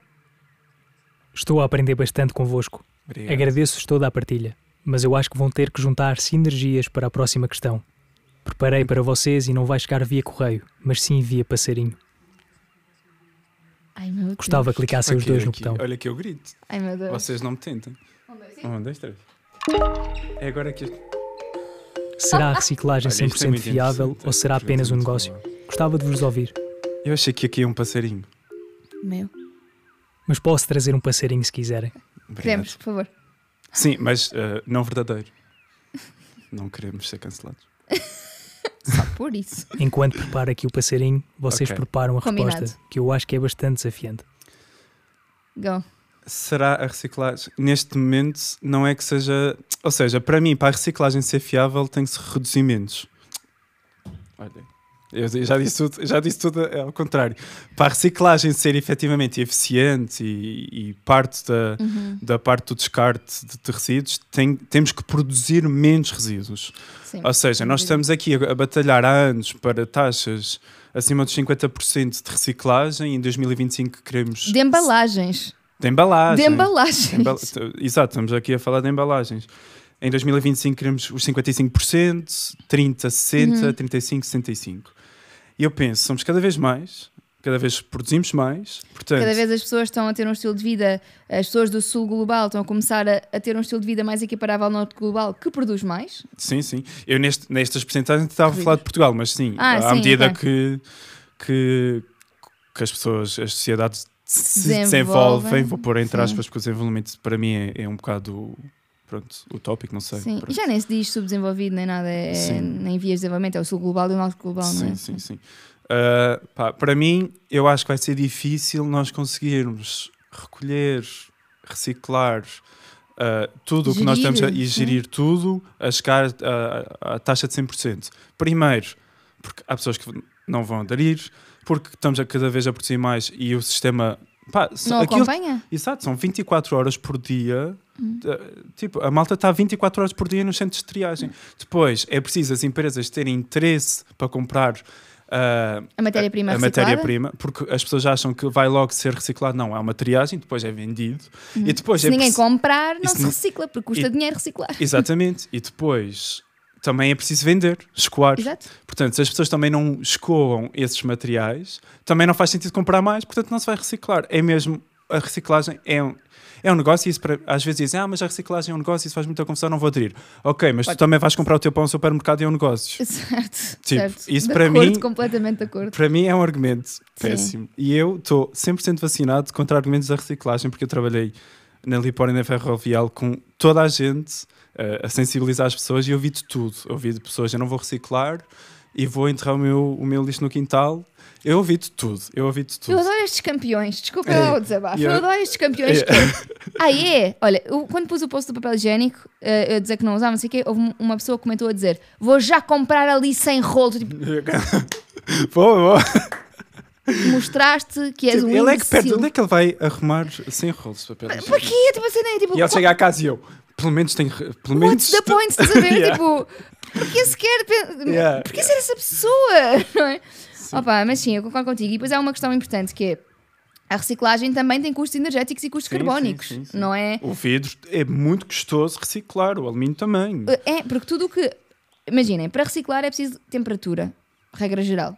Estou a aprender bastante convosco. Obrigado. Agradeço-vos toda a partilha, mas eu acho que vão ter que juntar sinergias para a próxima questão. Preparei para vocês e não vai chegar via correio, mas sim via passarinho. Ai meu Deus. Gostava que clicassem os Aqui, dois no aqui. botão. Olha que eu grito. Ai meu Deus. Vocês não me tentem. Um, dois, três. É agora que. Será a reciclagem Olha, isto é 100% muito fiável interessante. ou será é apenas um negócio? Gostava de vos ouvir, Eu achei que aqui é um passarinho. Meu. mas posso trazer um passarinho se quiserem. Obrigado. Queremos, por favor. Sim, mas uh, não verdadeiro. Não queremos ser cancelados. Só por isso. Enquanto preparo aqui o passarinho, vocês Ok. preparam a Combinado. resposta, que eu acho que é bastante desafiante. Go. Será a reciclagem? Neste momento, não é que seja. Ou seja, para mim, para a reciclagem ser fiável, tem que se reduzir menos. Olha, eu já disse tudo, já disse tudo ao contrário. Para a reciclagem ser efetivamente eficiente e, e parte da, Uhum. da parte do descarte de, de resíduos, tem- temos que produzir menos resíduos. Sim. Ou seja, nós estamos aqui a, a batalhar há anos para taxas acima dos 50% de reciclagem e em 2025 queremos. De embalagens. De embalagem. de embalagens. Embala- t- Exato, estamos aqui a falar de embalagens. Em 2025 queremos os 55%, 30, 60, Uhum. 35, 65. E eu penso, somos cada vez mais, cada vez produzimos mais, portanto, Cada vez as pessoas estão a ter um estilo de vida, as pessoas do sul global estão a começar a, a ter um estilo de vida mais equiparável ao norte global que produz mais. sim, sim. Eu neste, nestas porcentagens estava a falar de Portugal, mas sim, Ah, à sim, medida ok. que, que, que as pessoas, as sociedades se Desenvolvem. desenvolvem, vou pôr entre aspas, porque o desenvolvimento para mim é, é um bocado pronto, utópico, não sei. Sim. E já nem se diz subdesenvolvido nem nada, é, Sim. nem vias de desenvolvimento, é o sul global e o norte global, não Sim, é? sim, sim. Uh, pá, para mim, eu acho que vai ser difícil nós conseguirmos recolher, reciclar uh, tudo o que nós estamos a, e sim. gerir tudo a chegar a- à taxa de 100%. Primeiro, porque há pessoas que não vão aderir, porque estamos a cada vez a produzir mais e o sistema. Pá, Não aquilo- acompanha? Exato, são 24 horas por dia. Hum. Tipo, a malta está 24 horas por dia nos centros de triagem. Depois, é preciso as empresas terem interesse para comprar uh, A matéria-prima a matéria-prima, porque as pessoas acham que vai logo ser reciclado. Não, há uma triagem, depois é vendido. E depois Se é ninguém comprar, não se recicla, porque custa E- dinheiro reciclar. Exatamente. E depois também é preciso vender, escoar. Exato. Portanto, se as pessoas também não escoam esses materiais, também não faz sentido comprar mais, portanto não se vai reciclar. É mesmo, a reciclagem é é um negócio e isso para- às vezes dizem, ah, mas a reciclagem é um negócio, isso faz muita confusão, não vou aderir. Ok, mas tu Pode- também vais comprar o teu pão no supermercado e é um negócio. Certo. Tipo, certo. isso de para acordo, mim- completamente de acordo. Para mim é um argumento Sim. péssimo. E eu estou 100% vacinado contra argumentos da reciclagem, porque eu trabalhei na Lipor e na Ferrovial com toda a gente eh, a sensibilizar as pessoas e eu ouvi de tudo. Eu ouvi de pessoas, eu não vou reciclar e vou enterrar o meu, o meu lixo no quintal. Eu ouvi de tudo. Eu ouvi de tudo. Eu adoro estes campeões, desculpa É. o desabafo. Eu eu- adoro estes campeões É. que. Ah, é? Olha, eu, quando pus o post do papel higiênico, eh, a dizer que não usava, não sei o quê, houve um- uma pessoa que comentou a dizer: Vou já comprar ali 100 rolos. Tipo, Boa, boa. mostraste que és um ele é que perde. Onde é que ele vai arrumar 100 rolos de papel higiênico? Porquê? Tipo, a cena é tipo. E ele chega à casa e eu, pelo menos tenho. Pelo menos What's the point? A ver? Yeah. Tipo, porquê sequer. Yeah. Porquê ser essa pessoa? Não é? Opa, mas sim, eu concordo contigo. E depois há uma questão importante que é. A reciclagem também tem custos energéticos e custos Sim, carbónicos, sim, sim, sim. não é? O vidro é muito custoso reciclar, o alumínio também. É, porque tudo o que. Imaginem, para reciclar é preciso temperatura, regra geral.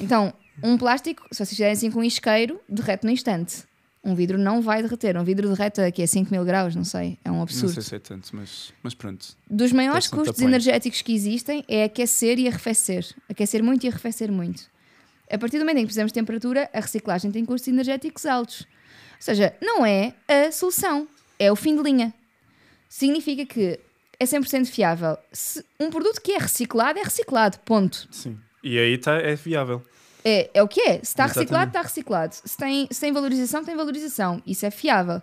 Então, um plástico, se vocês fizerem assim com um isqueiro, derrete no instante. Um vidro não vai derreter. Um vidro derrete aqui a 5 mil graus, não sei. É um Não absurdo. sei se é tanto, mas, mas pronto. Dos maiores custos energéticos que existem é aquecer e arrefecer. Aquecer muito e arrefecer muito. A partir do momento em que precisamos de temperatura, a reciclagem tem custos energéticos altos. Ou seja, não é a solução, é o fim de linha. Significa que é 100% fiável. Se um produto que é reciclado, é reciclado, ponto. Sim. E aí tá, é viável. É, é o que é. Se está reciclado, está reciclado. Se tem, se tem valorização, tem valorização. Isso é fiável.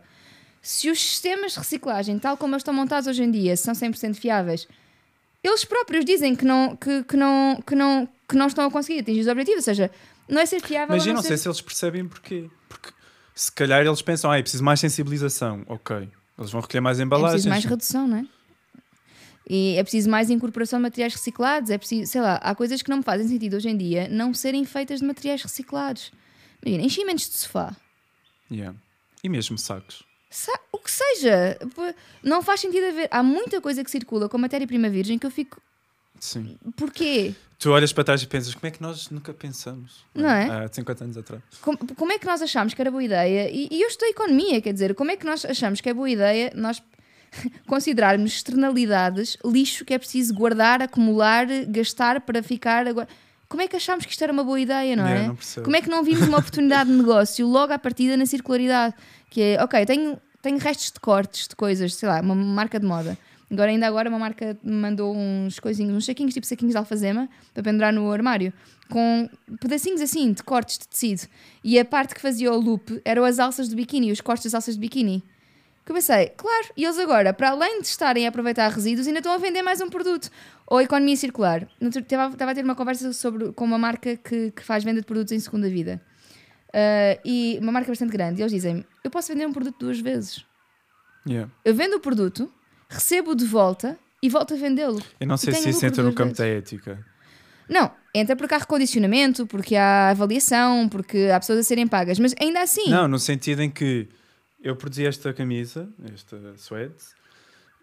Se os sistemas de reciclagem, tal como eles estão montados hoje em dia, são 100% fiáveis, eles próprios dizem que não, que, que não, que, não, que não estão a conseguir atingir os objetivos. Ou seja, não é ser fiável. Mas eu não ser... sei se eles percebem porquê. Porque se calhar eles pensam, ah, é preciso mais sensibilização. Ok. Eles vão recolher mais É embalagens. preciso mais redução, não é? E é preciso mais incorporação de materiais reciclados. É preciso, sei lá, há coisas que não me fazem sentido hoje em dia não serem feitas de materiais reciclados. Imagina, enchimentos de sofá. Yeah. E mesmo sacos. Sa- o que seja, não faz sentido haver. Há muita coisa que circula com matéria-prima virgem que eu fico. Sim. Porquê? Tu olhas para trás e pensas, como é que nós nunca pensamos? Não é? Há 50 anos atrás. Como, como é que nós achamos que era boa ideia? E, e eu estou economia, quer dizer, como é que nós achamos que é boa ideia nós considerarmos externalidades lixo que é preciso guardar, acumular, gastar para ficar. Agora... Como é que achamos que isto era uma boa ideia, não é? não. Como é que não vimos uma oportunidade de negócio logo à partida na circularidade? Que é, ok, tenho, tenho restos de cortes de coisas, sei lá, uma marca de moda. Agora, ainda agora, uma marca me mandou uns coisinhos, uns saquinhos, tipo saquinhos de alfazema, para pendurar no armário, com pedacinhos assim de cortes de tecido. E a parte que fazia o loop eram as alças de biquíni, os cortes das alças de biquíni. Que eu pensei, claro, e eles agora, para além de estarem a aproveitar resíduos, ainda estão a vender mais um produto. Ou economia circular. Estava a ter uma conversa sobre, com uma marca que, que faz venda de produtos em segunda vida. Ah, e uma marca bastante grande. E eles dizem: Eu posso vender um produto duas vezes. Yeah. Eu vendo o produto, recebo de volta e volto a vendê-lo. Eu não sei se isso entra no campo vezes. da ética. Não, entra porque há recondicionamento, porque há avaliação, porque há pessoas a serem pagas. Mas ainda assim. Não, no sentido em que eu produzi esta camisa, esta suede,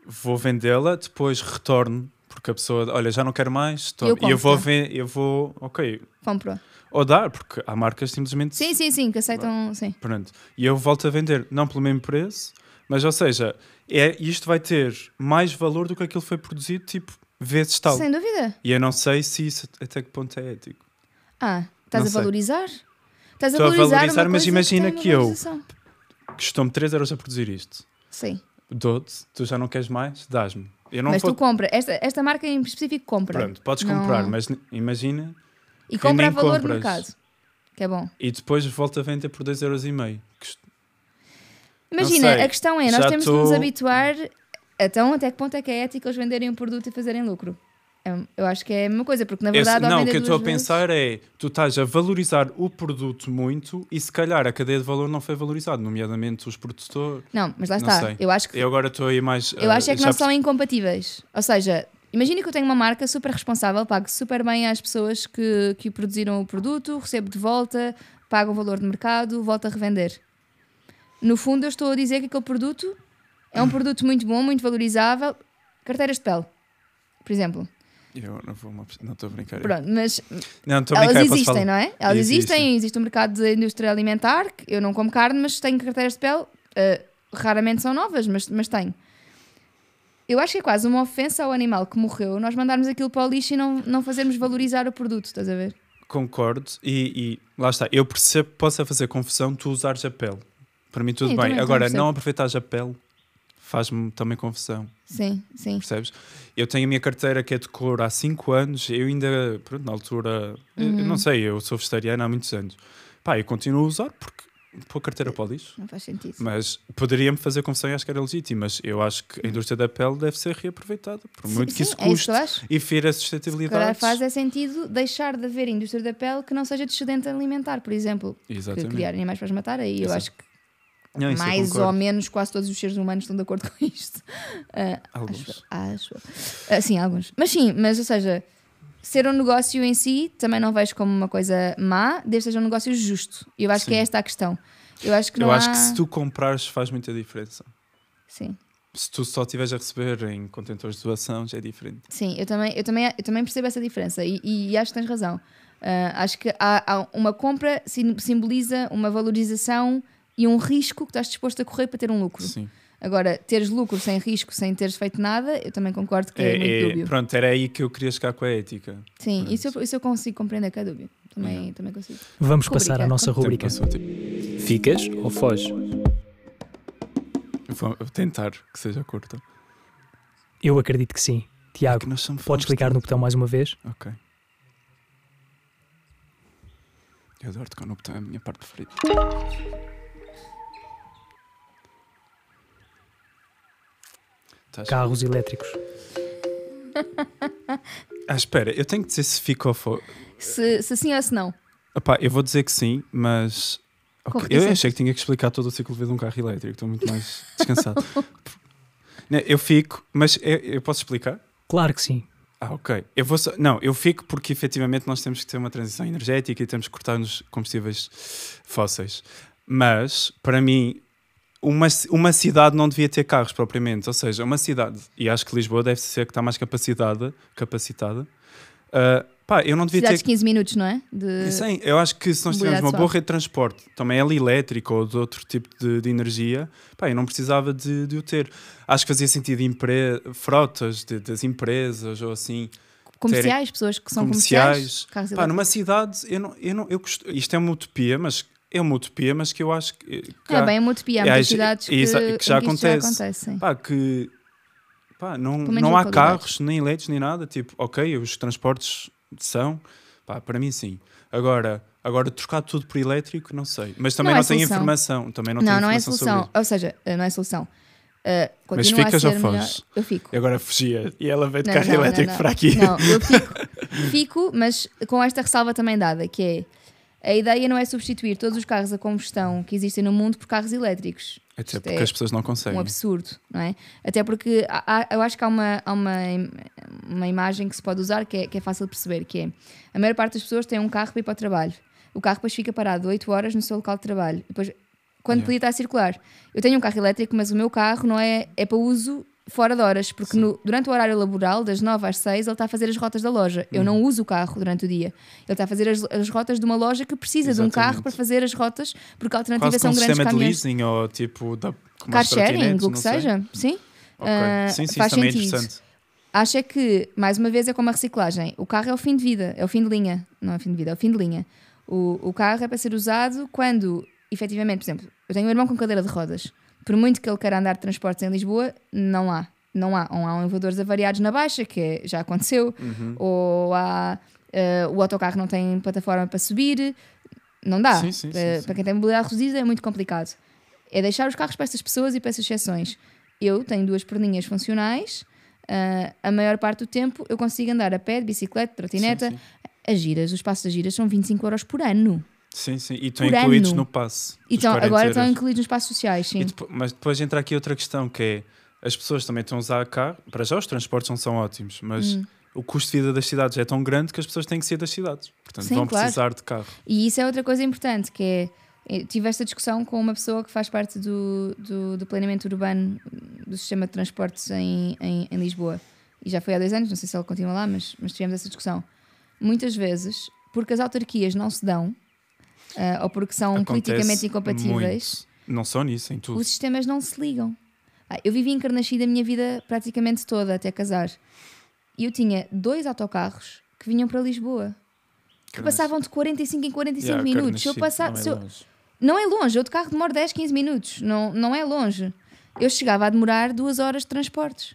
vou vendê-la, depois retorno, porque a pessoa, olha, já não quero mais, toma. Eu e eu vou, eu vou, ok, Compro. ou dar, porque há marcas simplesmente Sim, sim, sim, que aceitam. Sim. Pronto. E eu volto a vender, não pelo mesmo preço, mas ou seja, é, isto vai ter mais valor do que aquilo que foi produzido, tipo, vezes tal. Sem dúvida. E eu não sei se isso até que ponto é ético. Ah, estás Não a sei. valorizar? Estás a Estou a valorizar, valorizar, mas imagina uma que eu-. Custou-me 3 euros a produzir isto. Sim. Dou-te, tu já não queres mais, dás-me. Eu não mas vou. tu compra. Esta, esta marca em específico compra. Pronto, podes Não- comprar, mas imagina E compra a valor de compras. mercado. Que é bom. e depois volta a vender por 2,5 euros. Imagina, sei. a questão é, nós temos que nos tô- habituar. Então, até que ponto é que é ético eles venderem um produto e fazerem lucro? É- Eu acho que é a mesma coisa, porque na verdade. ao não, o que eu estou a duas vezes- pensar é tu estás a valorizar o produto muito e se calhar a cadeia de valor não foi valorizada, nomeadamente os produtores. Não, mas lá Não está. sei. Eu acho que Eu agora estou aí mais. Eu ah, acho é que não são incompatíveis. Ou seja, imagina que eu tenho uma marca super responsável, pago super bem às pessoas que, que produziram o produto, recebo de volta, pago o valor de mercado, volto a revender. No fundo, eu estou a dizer que aquele produto é um produto muito bom, muito valorizável. Carteiras de pele, por exemplo. Eu não vou uma- não estou a brincar. Pronto, mas Não, elas brincar. existem, não é? Elas Existem. existem, existe o mercado da indústria alimentar. que Eu não como carne, mas tenho carteiras de pele. eh, raramente são novas, mas, mas tenho. Eu acho que é quase uma ofensa ao animal que morreu nós mandarmos aquilo para o lixo e não, não fazermos valorizar o produto, estás a ver? Concordo e, e lá está. Eu percebo que possa fazer confusão tu usares a pele. Para mim, tudo Sim, bem. Agora, não aproveitares a pele faz-me também confusão, Sim, sim. percebes? Eu tenho a minha carteira que é de cor há 5 anos. Eu ainda, pronto, na altura, eu- eu Uhum. não sei, eu sou vegetariano há muitos anos. Pá, eu continuo a usar porque pôr a carteira para o lixo. Não faz sentido. Mas poderia-me fazer confusão e acho que era legítimo. Mas eu acho que a indústria da pele deve ser reaproveitada, por muito que sim, isso é isso custe que eu acho. e fira a Se sustentabilidade. faz é sentido deixar de haver indústria da pele que não seja de excedente alimentar, por exemplo. Que Exatamente. criar animais para os matar, aí eu Exato. acho que Não, mais ou menos quase todos os seres humanos estão de acordo com isto. Ah, Alguns. Acho, acho. Ah, sim, alguns. Mas sim, mas ou seja, ser um negócio em si também não vejo como uma coisa má, desde que seja um negócio justo. Eu acho que Sim. é esta a questão. Eu acho que não Eu há... acho que se tu comprares faz muita diferença. Sim, Se tu só estiveres a receber em contentores de doação, já é diferente. sim eu, também, eu, também, eu também percebo essa diferença e, e acho que tens razão. Ah, acho que há, há uma compra sim- simboliza uma valorização e um risco que estás disposto a correr para ter um lucro. Sim. Agora, teres lucro sem risco, sem teres feito nada, eu também concordo que é, muito dúbio. pronto, era aí que eu queria chegar com a ética. Sim, isso eu, isso eu consigo compreender que é dúbio. Também, também consigo. Vamos Rubrica. passar à nossa rubrica. Ficas ou foges? eu vou tentar que seja curta. Eu acredito que sim. Tiago, somos podes clicar no tanto. botão mais uma vez? Ok. Eu adoro tocar no botão, é a minha parte preferida. Estás- Carros elétricos. Ah, espera, eu tenho que dizer se fica ou for. Se, se sim ou se não. Epá, eu vou dizer que sim, mas. Com Ok, Eu achei que tinha que explicar todo o ciclo de vida de um carro elétrico, estou muito mais descansado. Não, eu fico, mas eu, eu posso explicar? Claro que sim. Ah, ok. Eu vou só- Não, eu fico porque efetivamente nós temos que ter uma transição energética e temos que cortar nos combustíveis fósseis. Mas, para mim, uma, uma cidade não devia ter carros propriamente. Ou seja, uma cidade, e acho que Lisboa deve ser que está mais capacitada, capacitada. ah, pá, eu não devia Cidades ter. de 15 minutos, não é? De... Sim, eu acho que se nós tivermos uma boa rede de transporte, também ela elétrica ou de outro tipo de, de energia, pá, eu não precisava de, de o ter. Acho que fazia sentido empre... frotas de- das empresas ou assim, Comerciais, pessoas que são comerciais. comerciais. Pá, numa cidade, eu não, eu não, eu isto é uma utopia, mas é uma utopia, mas que eu acho que, que Não é há- bem uma utopia. Há É, muitas cidades que, que em já acontece. acontece sim. pá, que pá, não, não há carros, nem elétricos, nem nada. Tipo, ok, os transportes são, pá, para mim sim. Agora, agora trocar tudo por elétrico, não sei. Mas também Não não, é tenho informação. Também não, Não, tenho não, é sobre solução. isso. Ou seja, eh, não é solução. Uh, Mas ficas ou foges? Eu fico. E agora fugia e ela veio de Não, carro não, não, elétrico não. para aqui. Não, eu fico, fico, mas com esta ressalva também dada, que é a ideia não é substituir todos os carros a combustão que existem no mundo por carros elétricos. Até porque é as pessoas não conseguem. um absurdo, não é? Até porque há- eu acho que há uma, há uma, uma imagem que se pode usar que é, que é fácil de perceber, que é a maior parte das pessoas tem um carro para ir para o trabalho. O carro depois fica parado 8 horas no seu local de trabalho. Depois quando Yeah. podia estar a circular. Eu tenho um carro elétrico, mas o meu carro não é, é para uso fora de horas, porque no- durante o horário laboral, das 9 às 6, ele está a fazer as rotas da loja. Eu Uhum. não uso o carro durante o dia. Ele está a fazer as, as rotas de uma loja que precisa de um carro Exatamente. para fazer as rotas, porque a alternativa Quase são um grandes sistema de caminhões. leasing ou tipo da Car sharing, o que seja. Sim. Ok. Ah, sim, sim, faz é sentido. interessante. Acho é que, mais uma vez, é como a reciclagem. O carro é o fim de vida, é o fim de linha. Não é o fim de vida, é o fim de linha. O, o carro é para ser usado quando, efetivamente, por exemplo, eu tenho um irmão com cadeira de rodas. Por muito que ele queira andar de transportes em Lisboa, não há. Não há. Ou há elevadores avariados na baixa, que é- já aconteceu, Uhum. ou há. eh, o autocarro não tem plataforma para subir. Não dá. Sim, sim, sim, Eh, sim. Para quem tem mobilidade reduzida é muito complicado. É deixar os carros para essas pessoas e para essas exceções. Eu tenho duas perninhas funcionais. ah, a maior parte do tempo eu consigo andar a pé, de bicicleta, trotineta. As giras, os passos das giras são 25 euros por ano. Sim, sim. E estão incluídos ano. no passe. E 40 agora estão incluídos nos passos sociais, sim. E depo- mas depois entra aqui outra questão que é as pessoas também estão a usar cá, para já os transportes não são ótimos, mas Hum. o custo de vida das cidades é tão grande que as pessoas têm que sair das cidades. Portanto, Sim, vão claro. precisar de carro. E isso é outra coisa importante, que é. Eu tive esta discussão com uma pessoa que faz parte do, do, do planeamento urbano do sistema de transportes em, em, em Lisboa. E já foi há dois anos, não sei se ele continua lá, mas, mas tivemos essa discussão. Muitas vezes, porque as autarquias não se dão, ah, ou porque são Acontece politicamente incompatíveis, muito. Não só nisso, em tudo. os sistemas não se ligam. Ah, eu vivi em Carnachide a minha vida praticamente toda, até casar. E eu tinha dois autocarros que vinham para Lisboa. Que passavam de 45 em 45 Yeah, minutos. Eu passar, não é eu- longe. não é longe, eu de carro demoro 10, 15 minutos, não, não é longe. Eu chegava a demorar duas horas de transportes.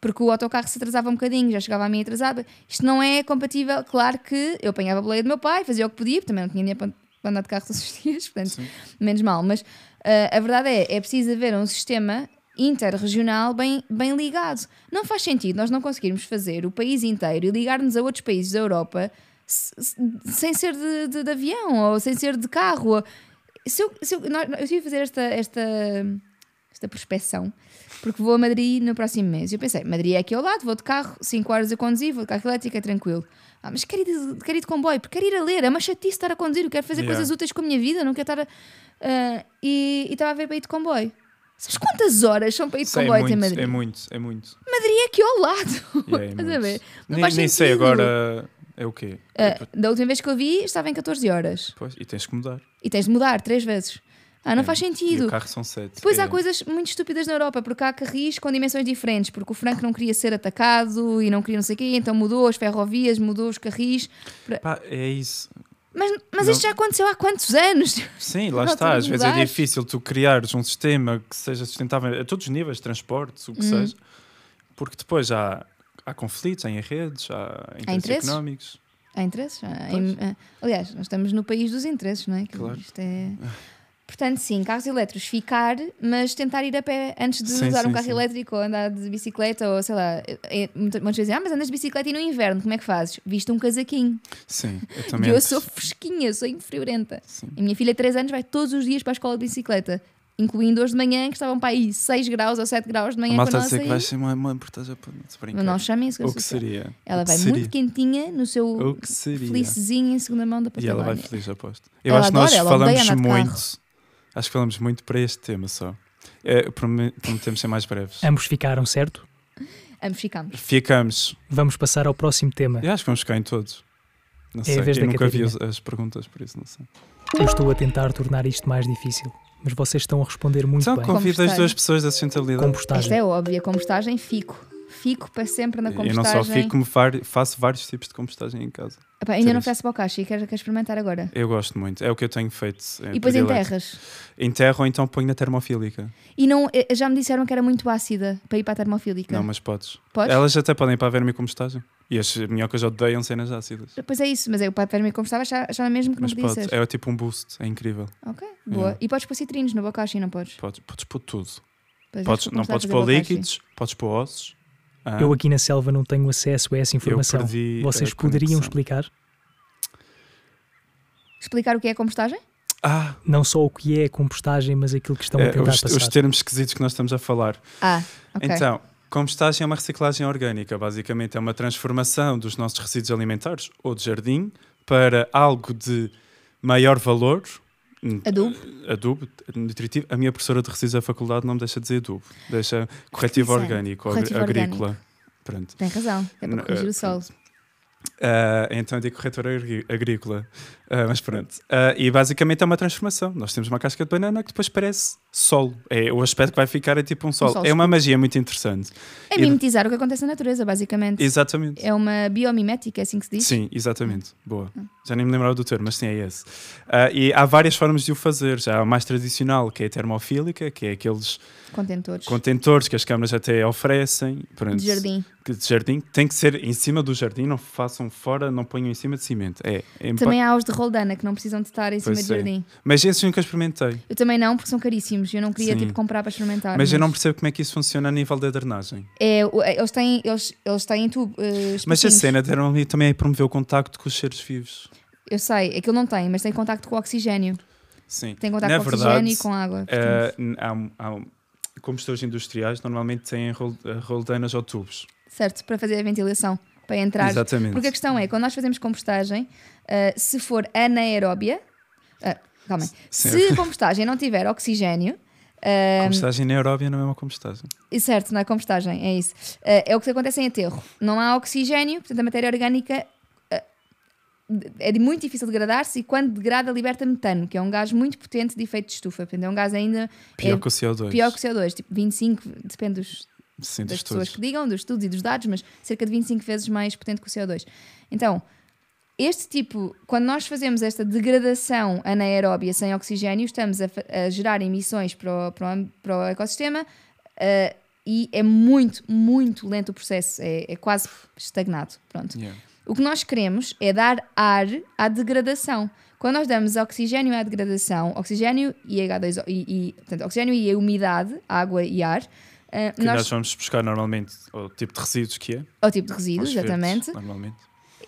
Porque o autocarro se atrasava um bocadinho, já chegava a mim atrasada. Isto não é compatível. Claro que eu apanhava a boleia do meu pai, fazia o que podia, porque também não tinha dinheiro para para andar de carro todos os dias, portanto, Sim. menos mal. Mas ah, a verdade é, é preciso haver um sistema interregional bem, bem ligado. Não faz sentido nós não conseguirmos fazer o país inteiro e ligar-nos a outros países da Europa se- se- sem ser de, de- de avião ou sem ser de carro. ou- Se eu, se eu, nós- eu tive a fazer esta, esta, esta prospeção porque vou a Madrid no próximo mês. E eu pensei, Madrid é aqui ao lado, vou de carro, 5 horas a conduzir, vou de carro elétrico, é tranquilo. Ah, mas quero ir, de, quero ir de comboio, porque quero ir a ler, é uma chatice estar a conduzir, eu quero fazer Yeah. coisas úteis com a minha vida, não quero estar a. ah, e estava a ver para ir de comboio. Sabes quantas horas são para ir de Isso é comboio até muito, Madrid? é muito, é muito. Madrid é aqui ao lado. Yeah, é Estás a ver? Não Nem, nem sei agora. É o quê? Ah, da última vez que eu vi, estava em 14 horas. Pois, e tens que mudar. E tens de mudar três vezes. Ah, não É, faz E sentido. o carro são sete. Depois é. há coisas muito estúpidas na Europa, porque há carris com dimensões diferentes, porque o Franco não queria ser atacado e não queria não sei o quê, então mudou as ferrovias, mudou os carris. Pá, é isso. Mas, mas Não- isto já aconteceu há quantos anos? Sim, lá Não, está. Às vezes é difícil tu criares um sistema que seja sustentável a todos os níveis, transportes, o que Hum. seja, porque depois há, há conflitos, há redes, há interesses, interesses? económicos. Há interesses? Há- em- ah, aliás, nós estamos no país dos interesses, não é? Que Claro. Isto é... Portanto, sim, carros elétricos, ficar, mas tentar ir a pé antes de Sim, usar um sim, carro sim. elétrico ou andar de bicicleta ou sei lá. É, muitas, vezes dizem, ah, mas andas de bicicleta e no inverno, como é que fazes? Viste um casaquinho. Sim, eu também. eu sou fresquinha, sou infriorenta. A minha filha, de 3 anos, vai todos os dias para a escola de bicicleta, incluindo hoje de manhã, que estavam para aí 6 graus ou 7 graus de manhã malta quando a dizer que vai ser uma mãe por estás a brincar. Mas não chamem isso. O que seria? Ela vai seria? muito quentinha no seu felicezinho em segunda mão da E ela vai Patagónia. feliz, aposto. Eu Ela acho que nós adora, falamos muito. Acho que falamos muito para este tema só. É, prome- prometemos ser mais breves. Ambos ficaram, certo? Ambos ficamos. Ficamos. Vamos passar ao próximo tema. Eu acho que vamos ficar em todos. Não É a sei. vez eu da nunca vi Catarina. as, as perguntas, por isso não sei. Eu estou a tentar tornar isto mais difícil, mas vocês estão a responder muito Então bem. convido as duas pessoas da sustentabilidade. Compostagem. Esta é óbvia. Compostagem, fico. Fico para sempre na Eu compostagem. não só fico, como faço vários tipos de compostagem em casa. Epá, ainda não Sim. faço bocashi, quero, quero experimentar agora. Eu gosto muito. É o que eu tenho feito. é e depois predileto. enterras. Enterro ou então ponho na termofílica. E não, eh, já me disseram que era muito ácida para ir para a termofílica. Não, mas podes. Podes? Elas até podem ir para a vermicompostagem. E as minhocas odeiam cenas ácidas. Pois é isso, mas eu para verme compostava achava, achava mesmo que Mas não podia pode. ser. É tipo um boost. É incrível. Ok, boa. É. E podes pôr citrinos no bocashi, não podes? Podes, podes pôr tudo. Pois, Podes, não podes pôr líquidos, podes pôr ossos. Ah, Eu aqui na selva não tenho acesso a essa informação. perdi Vocês a poderiam conexão. explicar Explicar o que é compostagem? Ah, não só o que é a compostagem, mas aquilo que estão a é, tentar os, passar? os termos esquisitos que nós estamos a falar. Ah, ok. Então, compostagem é uma reciclagem orgânica. Basicamente, é uma transformação dos nossos resíduos alimentares ou de jardim para algo de maior valor Adubo? Adubo, nutritivo. A minha professora de resíduos da faculdade não me deixa dizer adubo, deixa corretivo orgânico, corretivo agrícola. Pronto. Tem razão, é para corrigir eh, o solo. Ah, então eu digo corretor agri- agrícola. Ah, mas pronto. Ah, e basicamente é uma transformação. Nós temos uma casca de banana que depois parece solo. É, o aspecto que vai ficar é tipo um solo. solo é uma magia muito interessante. É e- mimetizar o que acontece na natureza, basicamente. Exatamente. É uma biomimética, é assim que se diz? Sim, exatamente. Boa. Hum. Já nem me lembrava do termo, mas sim, é esse. Ah, e há várias formas de o fazer. Já a mais tradicional, que é a termofílica, que é aqueles Contentores. contentores que as câmaras até oferecem. Pronto, De jardim. que de jardim. Tem que ser em cima do jardim, não façam fora, não ponham em cima de cimento. É, é Também há os de roldana que não precisam de estar em cima de é. jardim. Mas esses nunca experimentei. Eu também não, porque são caríssimos. Eu não queria Sim. tipo, comprar para experimentar. Mas eu não percebo como é que isso funciona a nível da drenagem. É, é, eles têm, eles, eles têm tubo. eh, Mas a cena deram ali também é promover o contacto com os seres vivos. Eu sei, aquilo não tem, mas tem contacto com o oxigênio. Sim. Tem contacto Na com verdade, oxigênio e com água. n- há, há combustores industriais normalmente têm eh, roldanas ou tubos. Certo, para fazer a ventilação, para entrar. Exatamente. Porque a questão é, quando nós fazemos compostagem, ah, se for anaeróbia, ah, calma se a compostagem não tiver oxigênio, ah, Compostagem anaeróbia não é uma compostagem. certo, não é compostagem, é isso. Ah, é o que acontece em aterro. Não há oxigênio, portanto a matéria orgânica é muito difícil degradar-se e quando degrada liberta metano, que é um gás muito potente de efeito de estufa. Portanto, é um gás ainda Pior é que o CO2. pior que o CO2, tipo 25, depende dos, Sim, das pessoas que digam, dos estudos e dos dados, mas cerca de 25 vezes mais potente que o CO2. Então, este tipo, quando nós fazemos esta degradação anaeróbia sem oxigênio, estamos a, a gerar emissões para o, para o para o ecossistema ah, e é muito, muito lento o processo, é, é quase estagnado. Pronto. Yeah. O que nós queremos é dar ar à degradação. Quando nós damos oxigênio à degradação, oxigênio e H2O, e, e, portanto, oxigênio e a umidade, água e ar, ah, Que nós... nós, vamos buscar normalmente o tipo de resíduos que é. ao tipo de resíduos, aos verdes, exatamente, Normalmente.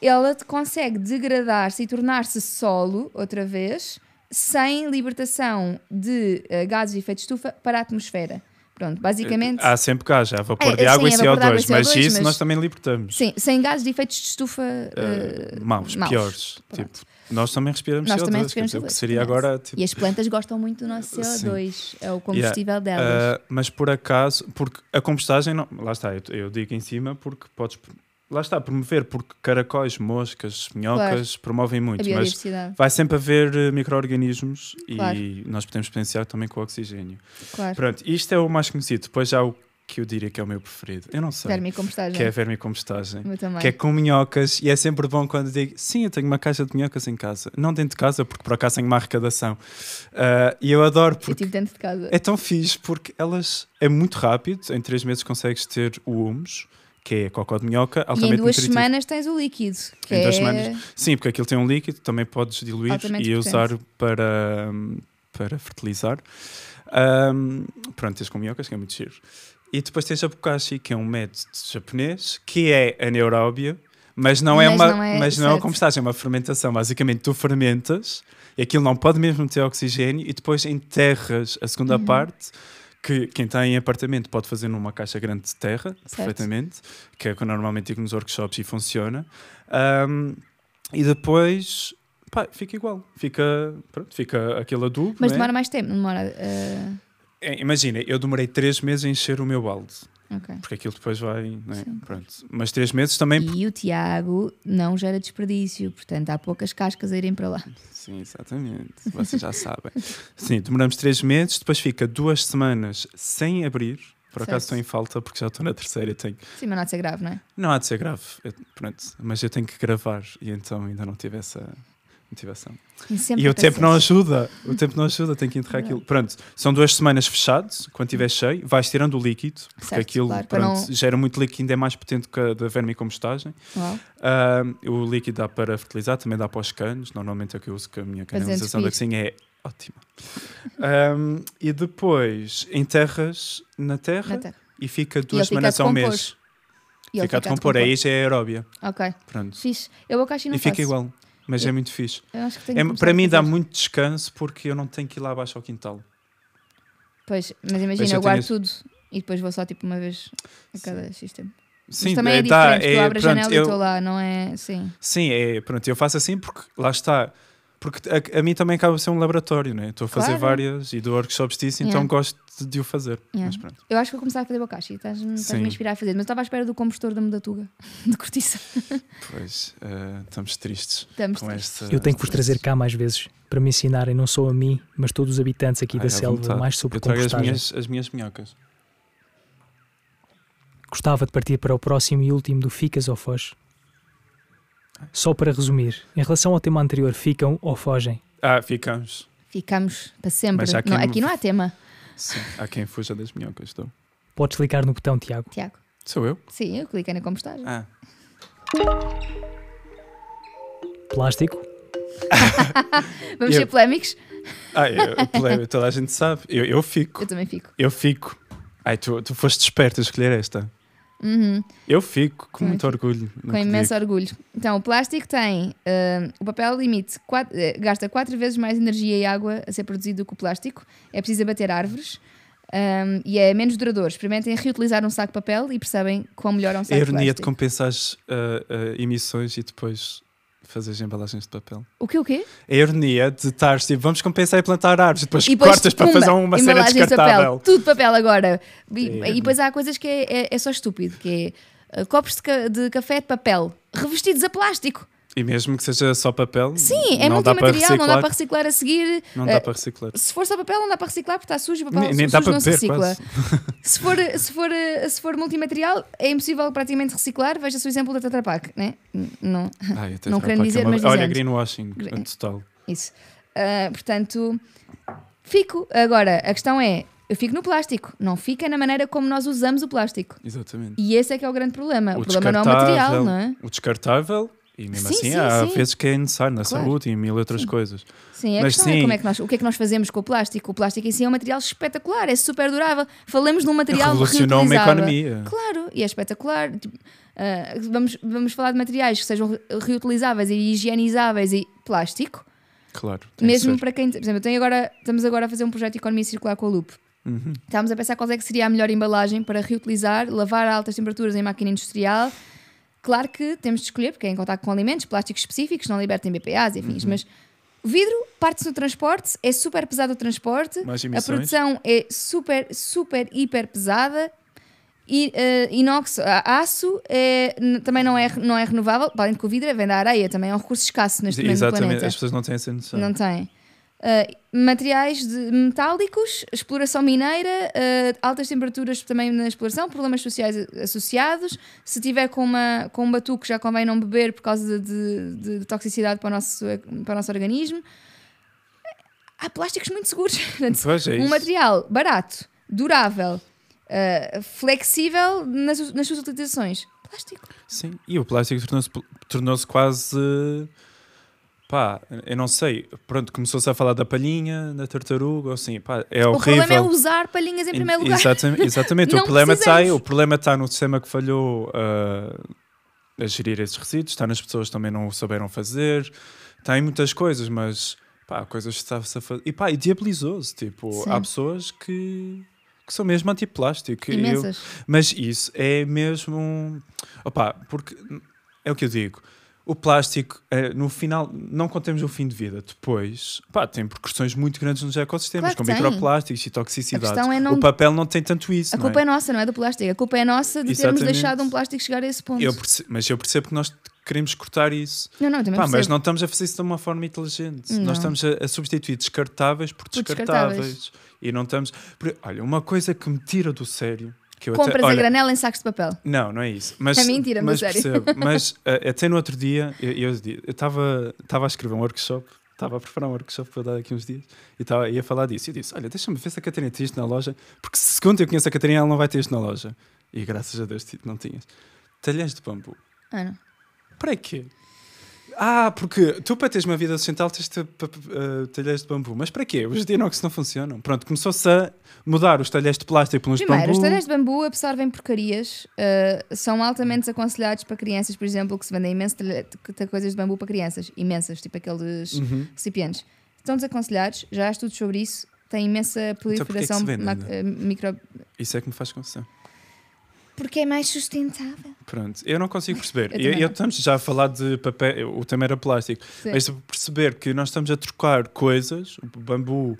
ela consegue degradar-se e tornar-se solo outra vez, sem libertação de ah, gases de efeito de estufa para a atmosfera. Pronto, basicamente. Há sempre cá já, vapor É, de sim, água e é vapor de água e CO2, mas CO2, isso mas- nós também libertamos. Sim, sem gases de efeitos de estufa Uh, maus, maus. piores. Pronto. Tipo, nós também respiramos Nós CO2, também respiramos dizer, o que CO2, seria agora tipo, E as plantas gostam muito do nosso CO2, é o combustível delas. Uh, mas por acaso, porque a compostagem, não, lá está, eu, eu digo em cima porque podes, lá está, promover, porque caracóis, moscas, minhocas promovem a muito, mas vai sempre haver uh, micro-organismos Claro. e nós podemos potenciar também com o oxigênio. claro. Pronto, isto é o mais conhecido, depois já o que eu diria que é o meu preferido, eu não sei, Vermicompostagem. que é vermicompostagem. O meu também. Que é com minhocas, e é sempre bom quando digo sim, eu tenho uma caixa de minhocas em casa. Não dentro de casa, porque por acaso tenho uma arrecadação. Uh, e eu adoro Eu porque tive dentro de casa. é tão fixe porque elas é muito rápido, em 3 meses consegues ter o humus, que é cocó de minhoca, e em altamente duas nutritivo. semanas tens o líquido. Que Em duas é... semanas. Sim, porque aquilo tem um líquido, também podes diluir Altamente e potente. usar para, para fertilizar. Um, pronto, tens com minhocas, que é muito giro. E depois tens a bokashi, que é um método japonês, que é anaeróbia, mas não é Mas uma não é- mas não é compostagem, é uma fermentação. Basicamente, tu fermentas e aquilo não pode mesmo ter oxigênio e depois enterras a segunda Uhum. parte. Que quem está em apartamento pode fazer numa caixa grande de terra, perfeitamente, que é o que eu normalmente digo nos workshops e funciona. Um, e depois pá, fica igual, fica, pronto, fica aquele adubo. Mas é? demora mais tempo, demora. É, Imagina, eu demorei três meses a encher o meu balde, ok. porque aquilo depois vai. é? Sim. Pronto. Mas três meses também. E o Tiago não gera desperdício, portanto há poucas cascas a irem para lá. Sim, exatamente. Vocês já sabem. Sim, demoramos três meses, depois fica duas semanas sem abrir. Por acaso estou em falta porque já estou na terceira. e Tenho... Sim, mas não há de ser grave, não é? Não há de ser grave, eu- pronto, mas eu tenho que gravar e então ainda não tive essa motivação. sempre E o tempo não ajuda, o tempo não ajuda, tenho que enterrar aquilo. Pronto, são duas semanas fechados, quando estiver cheio, vais tirando o líquido, porque Certo, aquilo claro, pronto, não- gera muito líquido, ainda é mais potente que a da vermicompostagem. Uau. Ah, o líquido dá para fertilizar, também dá para os canos, normalmente é o que eu uso, que a minha canalização da cozinha é ótima. Ah, e depois enterras na terra, Na terra. e fica duas fica a semanas ao mês. E Fica a decompor, aí já é aeróbia. Ok, Pronto. fixe. Eu o abacaxi não E fica faço. igual, mas Eu- é muito fixe. É- para mim dá muito descanso porque eu não tenho que ir lá abaixo ao quintal. Pois, mas Pois imagina, eu eu guardo tenho tudo e depois vou só tipo uma vez a cada X tempo. Sim, mas também é dá, diferente, tu é, abres a janela eu- e estou lá, não é? Sim. Sim, é, pronto, eu faço assim porque lá está. Porque a, a mim também acaba a ser um laboratório, né? Estou a fazer Claro. várias e dou workshops disso, então Yeah. gosto de, de o fazer. Yeah. Mas pronto. Eu acho que vou começar a fazer bocashi. Estás-me estás-me Sim. a inspirar a fazer. Mas eu estava à espera do compostor da Mudatuga, de cortiça. Pois, eh, estamos tristes Estamos com tristes. esta. Eu tenho que vos trazer cá mais vezes para me ensinarem não só a mim, mas todos os habitantes aqui Ai, da selva vontade. mais sobre Eu trago as minhas, as minhas minhocas. Gostava de partir para o próximo e último do Ficas ou Foge. Só para resumir, em relação ao tema anterior, ficam ou fogem? Ah, ficamos. Ficamos para sempre. Mas quem Não, aqui não há tema, Sim, há quem fuja das minhocas. Estou. Podes clicar no botão, Tiago. Tiago. Sou eu? Sim, eu cliquei na compostagem. Ah, Plástico, Vamos eu- ser polémicos? ah eu, plebe, toda a gente sabe. Eu, eu fico. Eu também fico. Eu fico. Ai, tu, tu foste esperto a escolher esta. Uhum. Eu fico com muito orgulho. Com imenso digo. orgulho. Então, o plástico tem. ah, o papel limite quatro- eh, gasta quatro vezes mais energia e água a ser produzido do que o plástico. É preciso abater árvores. ah, e é menos duradouro. Experimentem reutilizar um saco de papel e percebem quão melhor é um É saco a de ironia de plástico. compensares ah, ah, emissões e depois fazeres embalagens de papel. O quê, o quê? A ironia de estar tipo, vamos compensar e plantar árvores, depois, E depois, cortas para pumba, fazer uma cena embalagens de descartável. papel. Tudo papel agora. E, É. e depois há coisas que é, é- é só estúpido, que é ah, copos de, ca- de café de papel revestidos a plástico. E mesmo que seja só papel, Sim, é não dá para multimaterial, não dá para reciclar a seguir. Não Ah, dá para reciclar. Se for só papel, não dá para reciclar porque está sujo, o papel Nem, nem sujo dá para não se beber, recicla. quase. Se for, se, for, se for multimaterial, é impossível praticamente reciclar. Veja-se o exemplo da Tetra Pak, né? Não, até Não querendo que dizer, é uma- mas Olha, dizendo. greenwashing, Green- total. isso. Ah, portanto, fico. Agora, a questão é: eu fico no plástico, não fica na maneira como nós usamos o plástico. Exatamente. E esse é que é o grande problema. O, O problema não é o material, não é? O descartável, e mesmo Sim, assim sim, há sim. vezes que é necessário na Claro. saúde e mil outras coisas. Sim, a Mas questão é sim. como é que nós, o que é que nós fazemos com o plástico. O plástico em si é um material espetacular, é super durável. Falamos de um material Revolucionou uma economia. Claro, e é espetacular. Ah, vamos, vamos falar de materiais que sejam re- reutilizáveis e higienizáveis e plástico. Claro. Mesmo para quem. Por exemplo, eu agora, estamos agora a fazer um projeto de economia circular com a Loop. Uhum. Estávamos a pensar qual é que seria a melhor embalagem para reutilizar, lavar a altas temperaturas em máquina industrial. Claro que temos de escolher, porque é em contato com alimentos, plásticos específicos, não libertem BPAs e afins, Uhum. mas o vidro parte-se no transporte, é super pesado o transporte, a produção é super, super, hiper pesada. E, eh, inox, aço é, também não é, não é renovável, além de que o vidro vem da areia, também é um recurso escasso neste momento Exatamente, as pessoas não têm essa noção. Não tem. Uh, materiais de metálicos, exploração mineira, uh, altas temperaturas também na exploração, problemas sociais associados. Se tiver com, uma, com um batuque, já convém não beber por causa de, de- de toxicidade para o, nosso, para o nosso organismo. Há plásticos muito seguros. Pois é um material barato, durável, uh, flexível nas, nas suas utilizações. Plástico. Sim, e o plástico tornou-se tornou quase. Pá, eu não sei. Pronto, começou-se a falar da palhinha, da tartaruga, ou assim, pá, é O horrível. problema é usar palhinhas em primeiro lugar. Exatamente, exatamente. O, problema está, o problema está no sistema que falhou ah, a gerir esses resíduos, está nas pessoas que também não o souberam fazer, está em muitas coisas, mas pá, coisas que está-se a fazer. E pá, e diabilizou-se. Tipo, Sim. há pessoas que, que são mesmo antiplástico. Eu- Imensas. mas isso é mesmo. Opa, porque é o que eu digo. O plástico, eh, no final, não contemos o fim de vida. Depois, pá, tem repercussões muito grandes nos ecossistemas, Claro que com tem. microplásticos e questão é não- O papel não tem tanto isso. A não culpa é? é nossa, não é do plástico. A culpa é nossa de termos Exatamente. deixado um plástico chegar a esse ponto. Eu mas eu percebo que nós queremos cortar isso. Não, não, também Pá, mas não estamos a fazer isso de uma forma inteligente. Não. Nós estamos a, a substituir descartáveis por Por descartáveis. descartáveis. E não estamos. Olha, uma coisa que me tira do sério. Compras até, a olha, granela em sacos de papel. Não, não é isso. Mas, É mentira, mas sério. percebo. Mas eh, até no outro dia, eu estava a escrever um workshop, estava a preparar um workshop para dar aqui uns dias e estava ia falar disso. E eu disse: Olha, deixa-me ver se a Catarina tem isto na loja, porque segundo eu conheço a Catarina, ela não vai ter isto na loja. E graças a Deus ti- não tinhas. Talhões de bambu. Ah, não. Para quê? Ah, porque tu para teres uma vida sustentável tens de eh, talheres de bambu. Mas para quê? Os de inox não funcionam. Pronto, começou-se a mudar os talheres de plástico pelos Primeiro, os bambu. talheres de bambu absorvem porcarias, uh, são altamente desaconselhados para crianças, por exemplo, que se vendem de coisas de bambu para crianças, imensas, tipo aqueles Uhum. recipientes. Estão desaconselhados, já há estudos sobre isso, tem imensa porquê que proliferação não? uh, micro. Isso é que me faz confusão. Porque é mais sustentável. Pronto, eu não consigo perceber. Eu Eu, eu estamos já a falar de papel, o tema era plástico. Sim. Mas perceber que nós estamos a trocar coisas, o bambu,